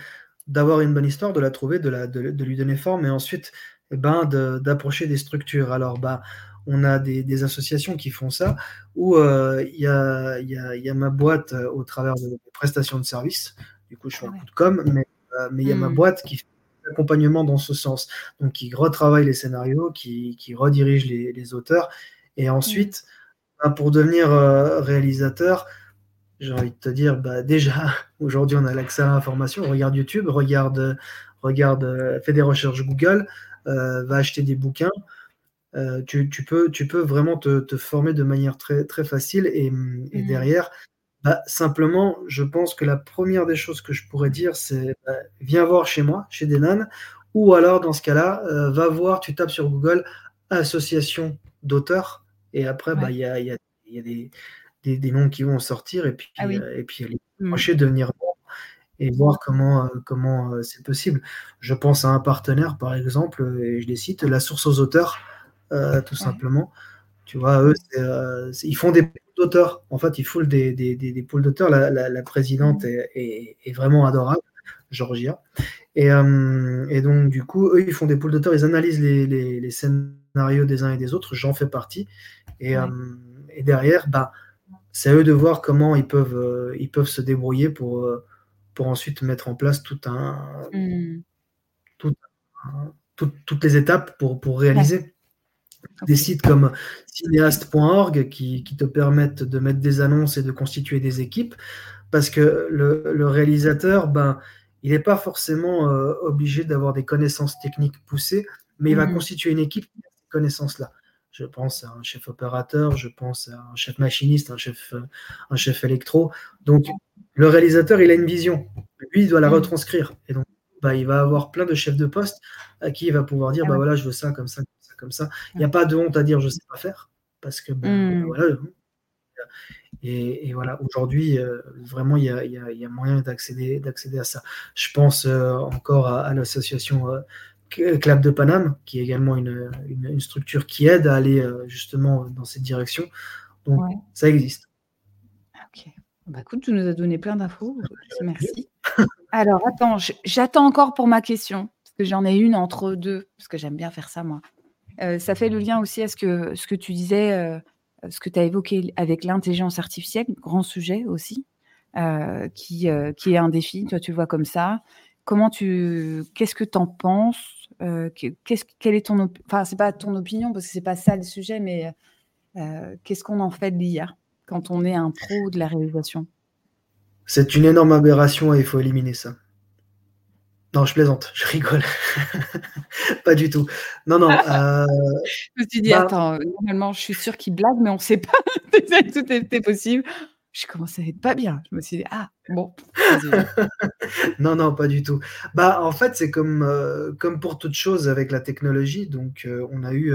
d'avoir une bonne histoire, de la trouver, de, la, de, lui donner forme, et ensuite, eh ben, d'approcher des structures. Alors, bah, on a des, associations qui font ça, où euh, il y, a, y, a, y, a, ma boîte euh, au travers de prestations de services. Du coup, je fais un coup de com', mais mais il y a ma Mmh. boîte qui fait l'accompagnement dans ce sens, donc qui retravaille les scénarios, qui qui redirige les les auteurs et Mmh. ensuite, ben, pour devenir, heu, réalisateur, j'ai envie de te dire, bah, déjà, aujourd'hui, on a l'accès à l'information. Regarde YouTube, regarde, regarde, heu, fais des recherches Google, va acheter des bouquins. Tu tu peux tu peux vraiment te te former de manière très très facile et et Mmh. derrière, bah, simplement, je pense que la 1re des choses que je pourrais dire, c'est, bah: «Viens voir chez moi, chez Denan» ou alors dans ce cas-là, heu, va voir, tu tapes sur Google «association d'auteurs» et après, bah, Ouais. il y a il y a y a des des des noms qui vont sortir et Ah puis, oui. heu et puis aller Mmh. devenir et voir comment, heu, comment, heu, c'est possible. Je pense à un partenaire, par exemple, et je les cite, La Source aux Auteurs, tout Ouais. simplement. Tu vois, eux, c'est ils font des poules d'auteurs. En fait, ils font des des des des poules d'auteurs. La la la présidente Mmh. est est est vraiment adorable, Georgia et hem et donc du coup, eux, ils font des poules d'auteurs. Ils analysent les les les scénarios des uns et des autres. J'en fais partie et hem et derrière, bah, c'est à eux de voir comment ils peuvent, ils peuvent se débrouiller pour, pour ensuite mettre en place tout un tout un toutes toutes les étapes pour pour Ouais. Des sites comme cinéaste.org qui qui te permettent de mettre des annonces et de constituer des équipes parce que le le réalisateur, ben, il est pas forcément, heu, obligé d'avoir des connaissances techniques poussées, mais il va Mmh. constituer une équipe qui a ces connaissances-là. Je pense à un chef opérateur, je pense à un chef machiniste, un chef, un chef électro. Donc le réalisateur, il a une vision. Lui, il doit la Mmh. retranscrire et donc, bah, il va avoir plein de chefs de poste à qui il va pouvoir dire: Ah «Bah, voilà, je veux ça, comme ça, comme ça, comme ça». Il y a pas de honte à dire: «Je sais pas faire» parce que, ben, Mmh. voilà, heu et et voilà, aujourd'hui, heu, vraiment, il y a il y a il y a moyen d'accéder d'accéder à ça. Je pense, heu, encore à à l'association, Clap de Paname, qui est également une, une une structure qui aide à aller, justement, dans cette direction. Donc Ouais. ça existe. OK. Bah, écoute, tu nous as donné plein d'infos, merci. Alors attends, j'attends encore pour ma question, parce que j'en ai une entre 2, parce que j'aime bien faire ça moi. Heu, ça fait le lien aussi à ce que ce que tu disais, heu, ce que tu as évoqué avec l'intelligence artificielle, grand sujet aussi, heu, qui, qui est un défi. Toi, tu le vois comme ça. Comment tu qu'est-ce que tu en penses? Qu'est-ce quelle c'est pas ton opinion parce que c'est pas ça le sujet, mais, qu'est-ce qu'on en fait de l'IA quand on est un pro de la réalisation? C'est une énorme aberration et il faut éliminer ça. Non, je plaisante, je rigole. Pas du tout. Non, non, heu, Je me suis dit: bah «Attends, normalement, je suis sûre qu'il blague, mais on sait pas». Tout était possible. Je commençais à être pas bien. Je me suis dit: «Ah bon, vas-y, vas-y». Non, non, pas du tout. Bah, en fait, c'est comme, heu, comme pour toute chose avec la technologie, donc heu, on a eu,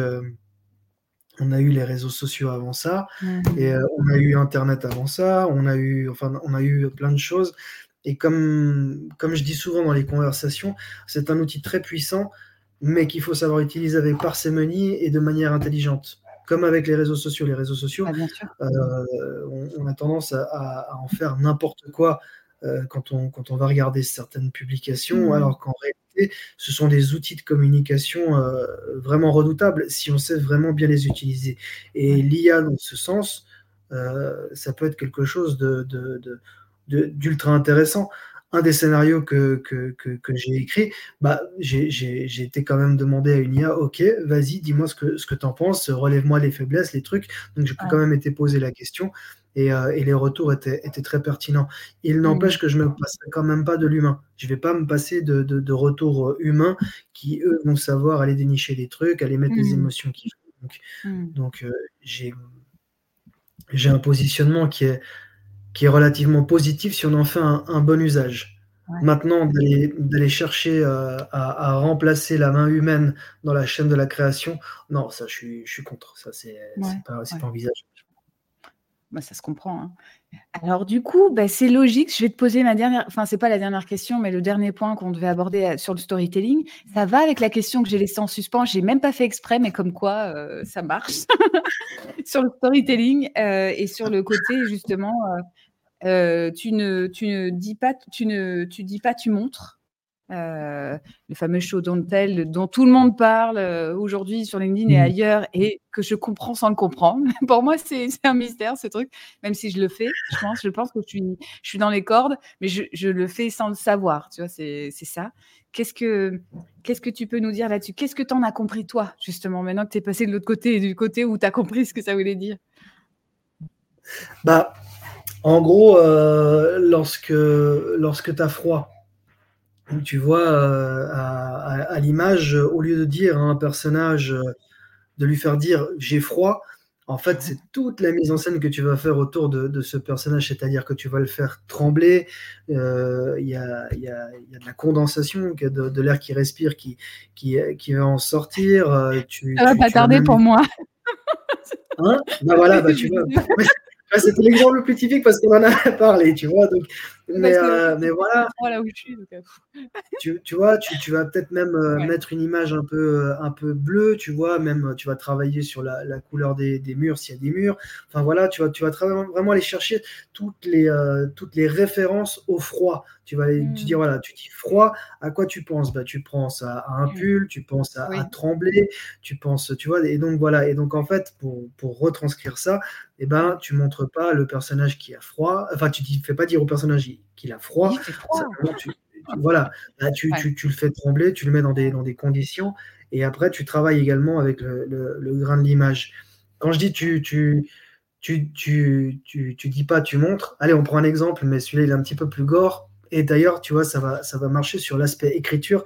on a eu les réseaux sociaux avant ça Mmh et on a eu internet avant ça, on a eu enfin, on a eu plein de choses et comme comme je dis souvent dans les conversations, c'est un outil très puissant, mais qu'il faut savoir utiliser avec parcimonie et de manière intelligente. Comme avec les réseaux sociaux. Les réseaux sociaux, sûr. heu, on on a tendance à à à en faire n'importe quoi, heu, quand on quand on va regarder certaines publications, Mmh. alors qu'en réalité, ce sont des outils de communication, heu, vraiment redoutables si on sait vraiment bien les utiliser et l'IA dans ce sens, ça peut être quelque chose de de d'ultra intéressant. Un des scénarios que que que que j'ai écrit, bah, j'ai été quand même demander à une IA: «OK, vas-y, dis-moi ce que ce que tu en penses, relève-moi les faiblesses, les trucs». Donc j'ai quand même été poser la question et heu et les retours étaient étaient très pertinents. Il Mmh. n'empêche que je me passerai quand même pas de l'humain. Je vais pas me passer de de de retours, heu, humains qui, eux, vont savoir aller dénicher des trucs, aller mettre les Mmh. émotions qu'il faut. Donc Mmh. donc j'ai j'ai un positionnement qui est qui est relativement positif si on en fait un un bon usage. Ouais. Maintenant d'aller chercher, heu, à à remplacer la main humaine dans la chaîne de la création, non, ça je suis je suis contre. Ça, c'est Ouais, c'est pas c'est ouais. pas envisageable. Bah, ça se comprend, hein. Alors du coup, bah, c'est logique, je vais te poser ma dernière enfin, c'est pas la dernière question, mais le dernier point qu'on devait aborder, heu, sur le storytelling. Ça va avec la question que j'ai laissée en suspens, j'ai même pas fait exprès, mais comme quoi, heu, ça marche. Sur le storytelling, heu et sur le côté justement, tu ne dis pas tu ne dis pas, tu montres. Euh, le fameux show Don't Tell dont tout le monde parle euh, aujourd'hui sur LinkedIn et mmh. ailleurs et que je comprends sans le comprendre. Pour moi, c'est un mystère ce truc, même si je le fais. Je pense, je pense que je suis, je suis dans les cordes, mais je, je le fais sans le savoir. Tu vois, c'est ça. Qu'est-ce que, qu'est-ce que tu peux nous dire là-dessus? Qu'est-ce que tu en as compris, toi, justement, maintenant que tu es passé de l'autre côté, du côté où tu as compris ce que ça voulait dire? Bah, en gros, euh, lorsque, lorsque tu as froid, tu vois, euh, à, l'image, au lieu de dire à un personnage, euh, de lui faire dire j'ai froid, en fait, c'est toute la mise en scène que tu vas faire autour de, ce personnage, c'est-à-dire que tu vas le faire trembler, euh, il y, a, de la condensation, de, de l'air qui respire, qui, qui, qui, va en sortir. Tu, Ça va pas tarder pour moi. Hein? Bah voilà, bah tu vois. C'était l'exemple le plus typique parce qu'on en a parlé, tu vois. Donc, mais, euh, mais voilà. Voilà où je suis. tu, tu, vois, tu, tu vas peut-être même euh, mettre une image un peu, euh, un peu bleue, tu vois. Même tu vas travailler sur la, la couleur des, des murs s'il y a des murs. Enfin voilà, tu vas, tu vas vraiment aller chercher toutes les, toutes les références au froid. Tu vas tu dis mmh. voilà, tu dis froid, à quoi tu penses? Bah, Tu penses à, un pull, tu penses à, à, trembler, tu penses, tu vois. Et donc voilà. Et donc en fait, pour, pour retranscrire ça, eh ben, tu montres pas le personnage qui a froid. Enfin, tu ne fais pas dire au personnage qu'il a froid. tu, voilà, bah, tu, le fais trembler, tu le mets dans des, dans des conditions. Et après, tu travailles également avec le, grain de l'image. Quand je dis tu, tu, tu, tu, tu, dis pas, tu montres. Allez, on prend un exemple, mais celui-là, il est un petit peu plus gore. Et d'ailleurs, tu vois, ça va, ça va marcher sur l'aspect écriture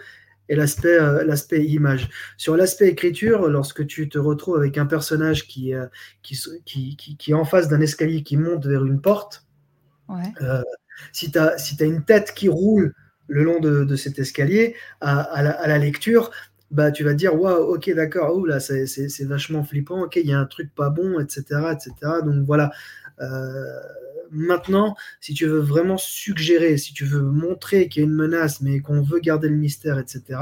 et l'aspect euh, l'aspect image. Sur l'aspect écriture, lorsque tu te retrouves avec un personnage qui, euh, qui, qui, qui, est en face d'un escalier qui monte vers une porte, euh, si tu as, si une tête qui roule le long de, cet escalier, à, à, la, à, la, lecture, bah, tu vas te dire, waouh, ok, d'accord, là, c'est vachement flippant, ok, il y a un truc pas bon, etc. etc. Donc voilà. Euh, maintenant, si tu veux vraiment suggérer, si tu veux montrer qu'il y a une menace, mais qu'on veut garder le mystère, etc.,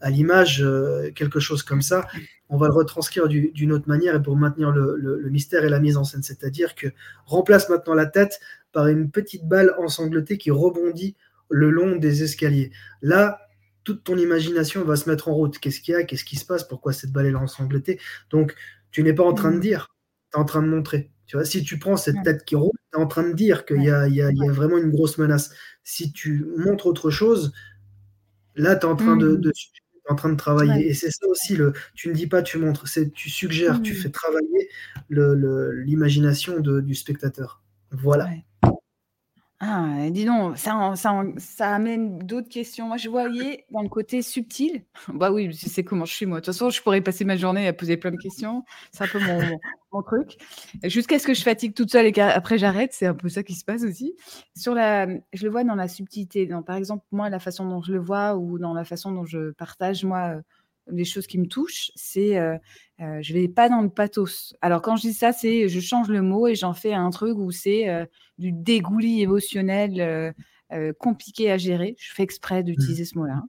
à l'image, euh, quelque chose comme ça, on va le retranscrire d'une autre manière et pour maintenir le, mystère et la mise en scène. C'est-à-dire que remplace maintenant la tête par une petite balle ensanglantée qui rebondit le long des escaliers. Là, toute ton imagination va se mettre en route. Qu'est-ce qu'il y a? Qu'est-ce qui se passe? Pourquoi cette balle est ensanglantée Donc, tu n'es pas en train de mmh. dire, tu es en train de montrer. Tu vois, si tu prends cette tête qui roule, tu es en train de dire qu'il y, y, a vraiment une grosse menace. Si tu montres autre chose, là, tu es en train de, mmh. en train de travailler. Et c'est ça aussi, le, tu ne dis pas, tu montres, c'est tu suggères, tu fais travailler l'imagination du spectateur. Voilà. Ah, dis donc, ça, amène d'autres questions. Moi, je voyais dans le côté subtil. Bah oui, tu sais comment je suis, moi. De toute façon, je pourrais passer ma journée à poser plein de questions. C'est un peu mon, mon, truc. Jusqu'à ce que je fatigue toute seule et qu'après j'arrête. C'est un peu ça qui se passe aussi. Sur la, je le vois dans la subtilité. Dans, par exemple, moi, la façon dont je le vois ou dans la façon dont je partage, moi, euh, les choses qui me touchent, c'est euh, euh, je vais pas dans le pathos. Alors quand je dis ça, c'est je change le mot et j'en fais un truc où c'est euh, du dégouli émotionnel compliqué à gérer. Je fais exprès d'utiliser ce mot-là.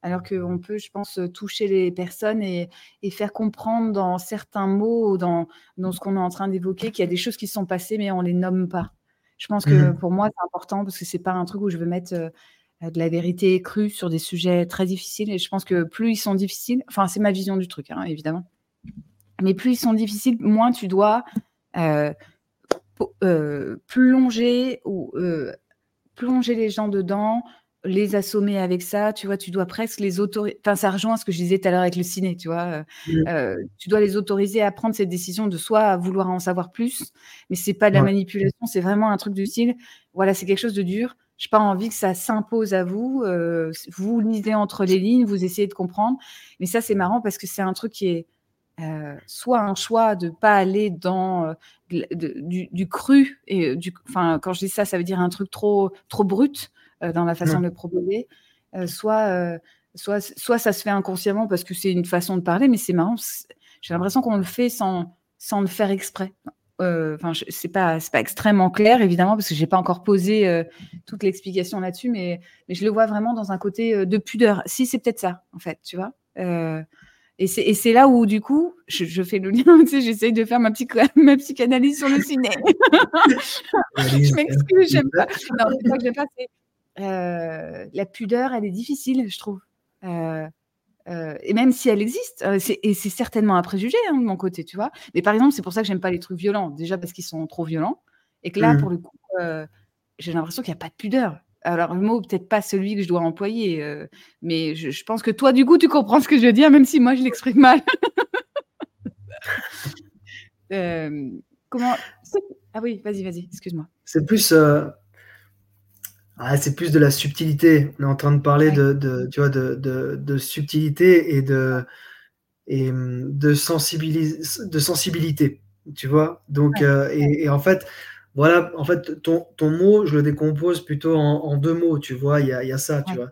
Alors qu'on peut, je pense, toucher les personnes et, faire comprendre dans certains mots, dans, dans ce qu'on est en train d'évoquer, qu'il y a des choses qui sont passées, mais on les nomme pas. Je pense que mmh pour moi, c'est important parce que c'est pas un truc où je veux mettre euh, de la vérité crue sur des sujets très difficiles. Et je pense que plus ils sont difficiles, enfin, c'est ma vision du truc, hein, évidemment. Mais plus ils sont difficiles, moins tu dois euh, euh, plonger ou plonger les gens dedans, les assommer avec ça. Tu vois, tu dois presque les autoriser. Enfin, ça rejoint ce que je disais tout à l'heure avec le ciné. Tu vois, tu dois les autoriser à prendre cette décision de soit à vouloir en savoir plus, mais c'est pas de la manipulation, c'est vraiment un truc du style. Voilà, c'est quelque chose de dur je n'ai pas envie que ça s'impose à vous. Euh, vous lisez entre les lignes, vous essayez de comprendre. Mais ça, c'est marrant parce que c'est un truc qui est euh, soit un choix de ne pas aller dans euh, du, cru. Et du, enfin, quand je dis ça, ça veut dire un truc trop, trop brut dans la façon de le proposer. soit, soit, soit ça se fait inconsciemment parce que c'est une façon de parler, mais c'est marrant. J'ai l'impression qu'on le fait sans, sans le faire exprès. Euh, enfin, c'est pas c'est pas extrêmement clair évidemment parce que j'ai pas encore posé euh, toute l'explication là-dessus, mais mais je le vois vraiment dans un côté euh, de pudeur. Si c'est peut-être ça en fait, tu vois. et c'est là où du coup je, fais le lien. Tu sais, j'essaye de faire ma petite ma psychanalyse sur le ciné. je m'excuse, j'aime pas. Non, pas que j'aime pas. euh, la pudeur, elle est difficile, je trouve. Euh, et même si elle existe, et c'est certainement un préjugé hein, de mon côté, tu vois. Mais par exemple, c'est pour ça que j'aime pas les trucs violents. Déjà parce qu'ils sont trop violents. Et que là, mmh. pour le coup, j'ai l'impression qu'il n'y a pas de pudeur. Alors, le mot, peut-être pas celui que je dois employer, mais je, je, pense que toi, du coup, tu comprends ce que je veux dire, même si moi, je l'exprime mal. comment. Ah oui, vas-y, vas-y, excuse-moi. C'est plus. Ah, c'est plus de la subtilité. On est en train de parler de, tu vois, de, de, subtilité et de, et de, de sensibilité. Tu vois? Donc, euh, et, en fait, voilà, en fait, ton, ton mot, je le décompose plutôt en, deux mots, tu vois? Il y a, y a, ça, tu vois?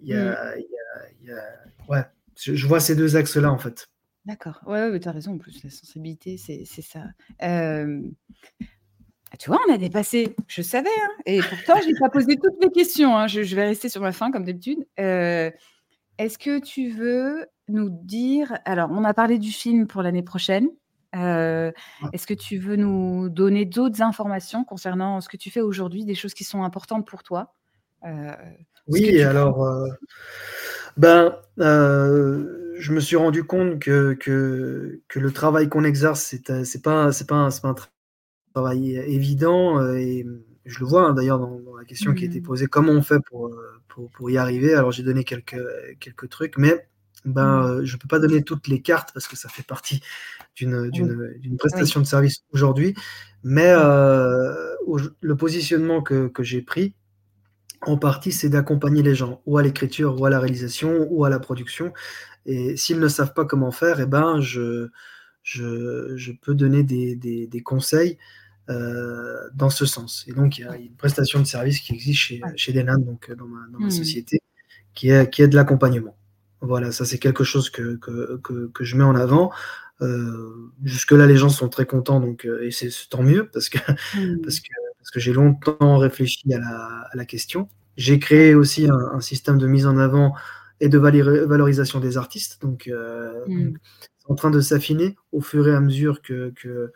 Il y a, y a, ouais, je, vois ces deux axes-là, en fait. D'accord. Ouais, tu as raison. En plus, la sensibilité, c'est ça. Euh, tu vois, on a dépassé. Je savais. Hein, et pourtant, je n'ai pas posé toutes les questions. Hein, je, vais rester sur ma fin, comme d'habitude. Euh, est-ce que tu veux nous dire. Alors, on a parlé du film pour l'année prochaine. Euh, est-ce que tu veux nous donner d'autres informations concernant ce que tu fais aujourd'hui, des choses qui sont importantes pour toi? Euh, Oui, alors, ben, je me suis rendu compte que, que, que le travail qu'on exerce, c'est, pas, pas, c'est pas un travail évident euh, et je le vois hein, d'ailleurs dans, la question qui a été mmh. posée, comment on fait pour, euh, pour, pour y arriver? Alors j'ai donné quelques, quelques trucs, mais ben, mmh. euh, je ne peux pas donner toutes les cartes parce que ça fait partie d'une prestation de service aujourd'hui. Mais le positionnement que, que j'ai pris, en partie, c'est d'accompagner les gens, ou à l'écriture, ou à la réalisation, ou à la production. Et s'ils ne savent pas comment faire, et eh ben, je, je, je peux donner des, des, des conseils euh, dans ce sens. Et donc, il y a une prestation de service qui existe chez, chez Denan, donc euh, dans ma, dans ma hmm. société, qui est, qui est de l'accompagnement. Voilà, ça c'est quelque chose que, que, que, que, je mets en avant. Euh, Jusque-là, les gens sont très contents, donc, et c'est tant mieux parce que, hmm. parce que, parce que j'ai longtemps réfléchi à la, à la question. J'ai créé aussi un, un, système de mise en avant et de valorisation des artistes. Donc, euh, hmm. c'est en train de s'affiner au fur et à mesure que, que,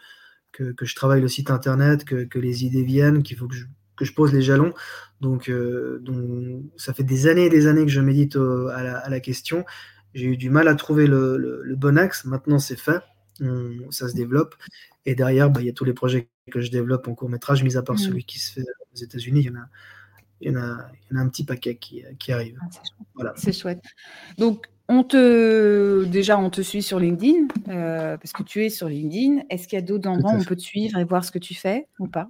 que, je travaille le site internet, que, les idées viennent, qu'il faut que je, pose les jalons. Donc, euh, donc, ça fait des années et des années que je médite à, la, question. J'ai eu du mal à trouver le, bon axe. Maintenant, c'est fait. ça se développe. Et derrière, bah, il y a tous les projets que je développe en court métrage, mis à part mmh. celui qui se fait aux États-Unis. Il y en a, il y, en a, il y en a un petit paquet qui, qui arrive. Ah, voilà. C'est chouette. Donc, on te, déjà, on te suit sur LinkedIn, euh, parce que tu es sur LinkedIn. Est-ce qu'il y a d'autres endroits où on peut te suivre et voir ce que tu fais ou pas?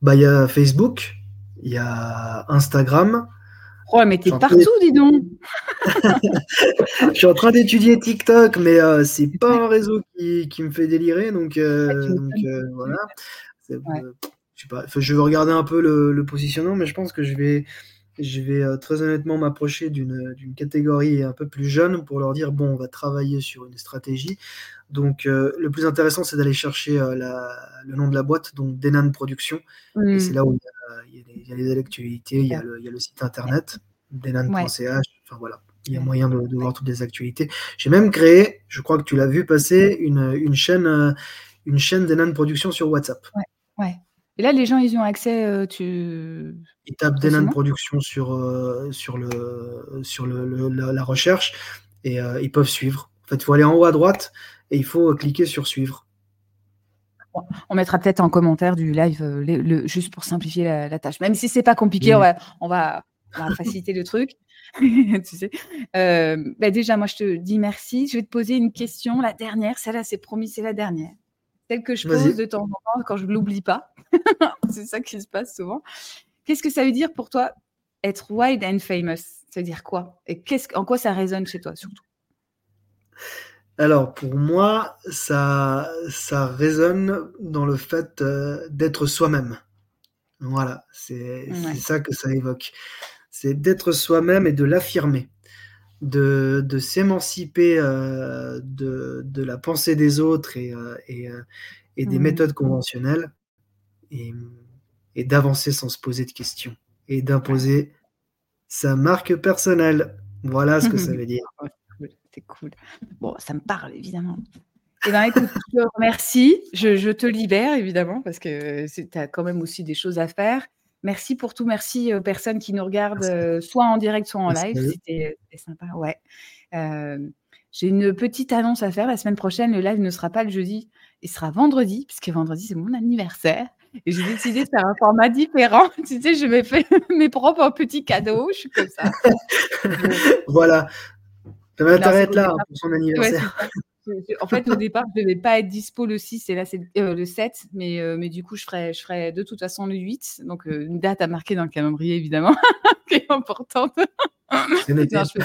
Bah, il y a Facebook, il y a Instagram. Oh, mais t'es partout, dis donc. Je suis en train d'étudier TikTok, mais euh, c'est pas un réseau qui, me fait délirer, donc, euh, voilà. je, pas, je vais regarder un peu le, positionnement, mais je pense que je vais je vais euh, très honnêtement m'approcher d'une catégorie un peu plus jeune pour leur dire bon, on va travailler sur une stratégie. Donc, euh, le plus intéressant, c'est d'aller chercher euh, le nom de la boîte, donc Denan Production. Et c'est là où il y, a, les actualités, il y a, le, site internet, denan.ch. Enfin voilà, il y a moyen de, voir toutes les actualités. J'ai même créé, je crois que tu l'as vu passer, une, une chaîne, une chaîne Denan Production sur WhatsApp. Ouais, ouais. Et là, les gens, ils ont accès, euh, tu Ils tapent Denan Production sur, euh, sur, le, sur le, la, recherche et euh, ils peuvent suivre. En fait, il faut aller en haut à droite et il faut cliquer sur suivre. On mettra peut-être en commentaire du live, le, juste pour simplifier la, tâche. Même si c'est pas compliqué, on, va, on, va, faciliter le truc. tu sais. Bah, déjà, moi, je te dis merci. Je vais te poser une question, la dernière. Celle-là, c'est promis, c'est la dernière celle que je pose de temps en temps quand je ne l'oublie pas. c'est ça qui se passe souvent. Qu'est-ce que ça veut dire pour toi être wide and famous? Ça veut dire quoi? Et en quoi ça résonne chez toi surtout? Alors pour moi, ça, ça résonne dans le fait euh, d'être soi-même. Voilà, c'est ça que ça évoque. C'est d'être soi-même et de l'affirmer de, s'émanciper euh, de, la pensée des autres et, euh, euh, des mmh. méthodes conventionnelles et, d'avancer sans se poser de questions et d'imposer sa marque personnelle. Voilà ce que ça veut dire. C'est cool. Bon, ça me parle évidemment. Eh bien, écoute, je te remercie. Je, te libère évidemment parce que tu as quand même aussi des choses à faire. Merci pour tout. Merci aux personnes qui nous regardent, heu, soit en direct, soit en live. C'était sympa, ouais. Heu, j'ai une petite annonce à faire la semaine prochaine. Le live ne sera pas le jeudi, il sera vendredi, puisque vendredi, c'est mon anniversaire et j'ai décidé de faire un format différent. Tu sais, je me fais mes propres petits cadeaux, je suis comme ça. Voilà. Intérêt à être là, pour son anniversaire. Ouais, en fait, au départ, je devais pas être dispo le 6 et là, c'est euh, le 7, mais, heu, mais du coup, je ferai je ferai de toute façon le 8, donc heu, une date à marquer dans le calendrier évidemment, qui est importante. Non, je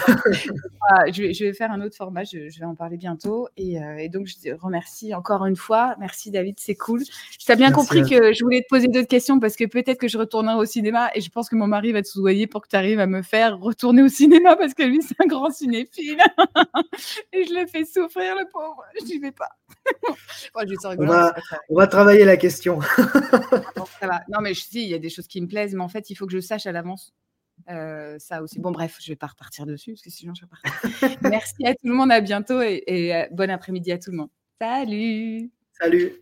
ah, je vais je vais faire un autre format, je je vais en parler bientôt et et donc je te remercie encore une fois. Merci David, c'est cool. Tu as bien Merci compris que je voulais te poser d'autres questions parce que peut-être que je retournerai au cinéma et je pense que mon mari va te soudoyer pour que tu arrives à me faire retourner au cinéma parce que lui, c'est un grand cinéphile et je le fais souffrir le pauvre, j'y vais pas. Bon, je On va on va travailler la question. Bon, ça va. Non, mais je dis, il y a des choses qui me plaisent, mais en fait, il faut que je sache à l'avance, ça aussi. Bon bref, je vais pas repartir dessus parce que sinon je vais repartir. Merci à tout le monde, à bientôt et et bon après-midi à tout le monde. Salut! Salut!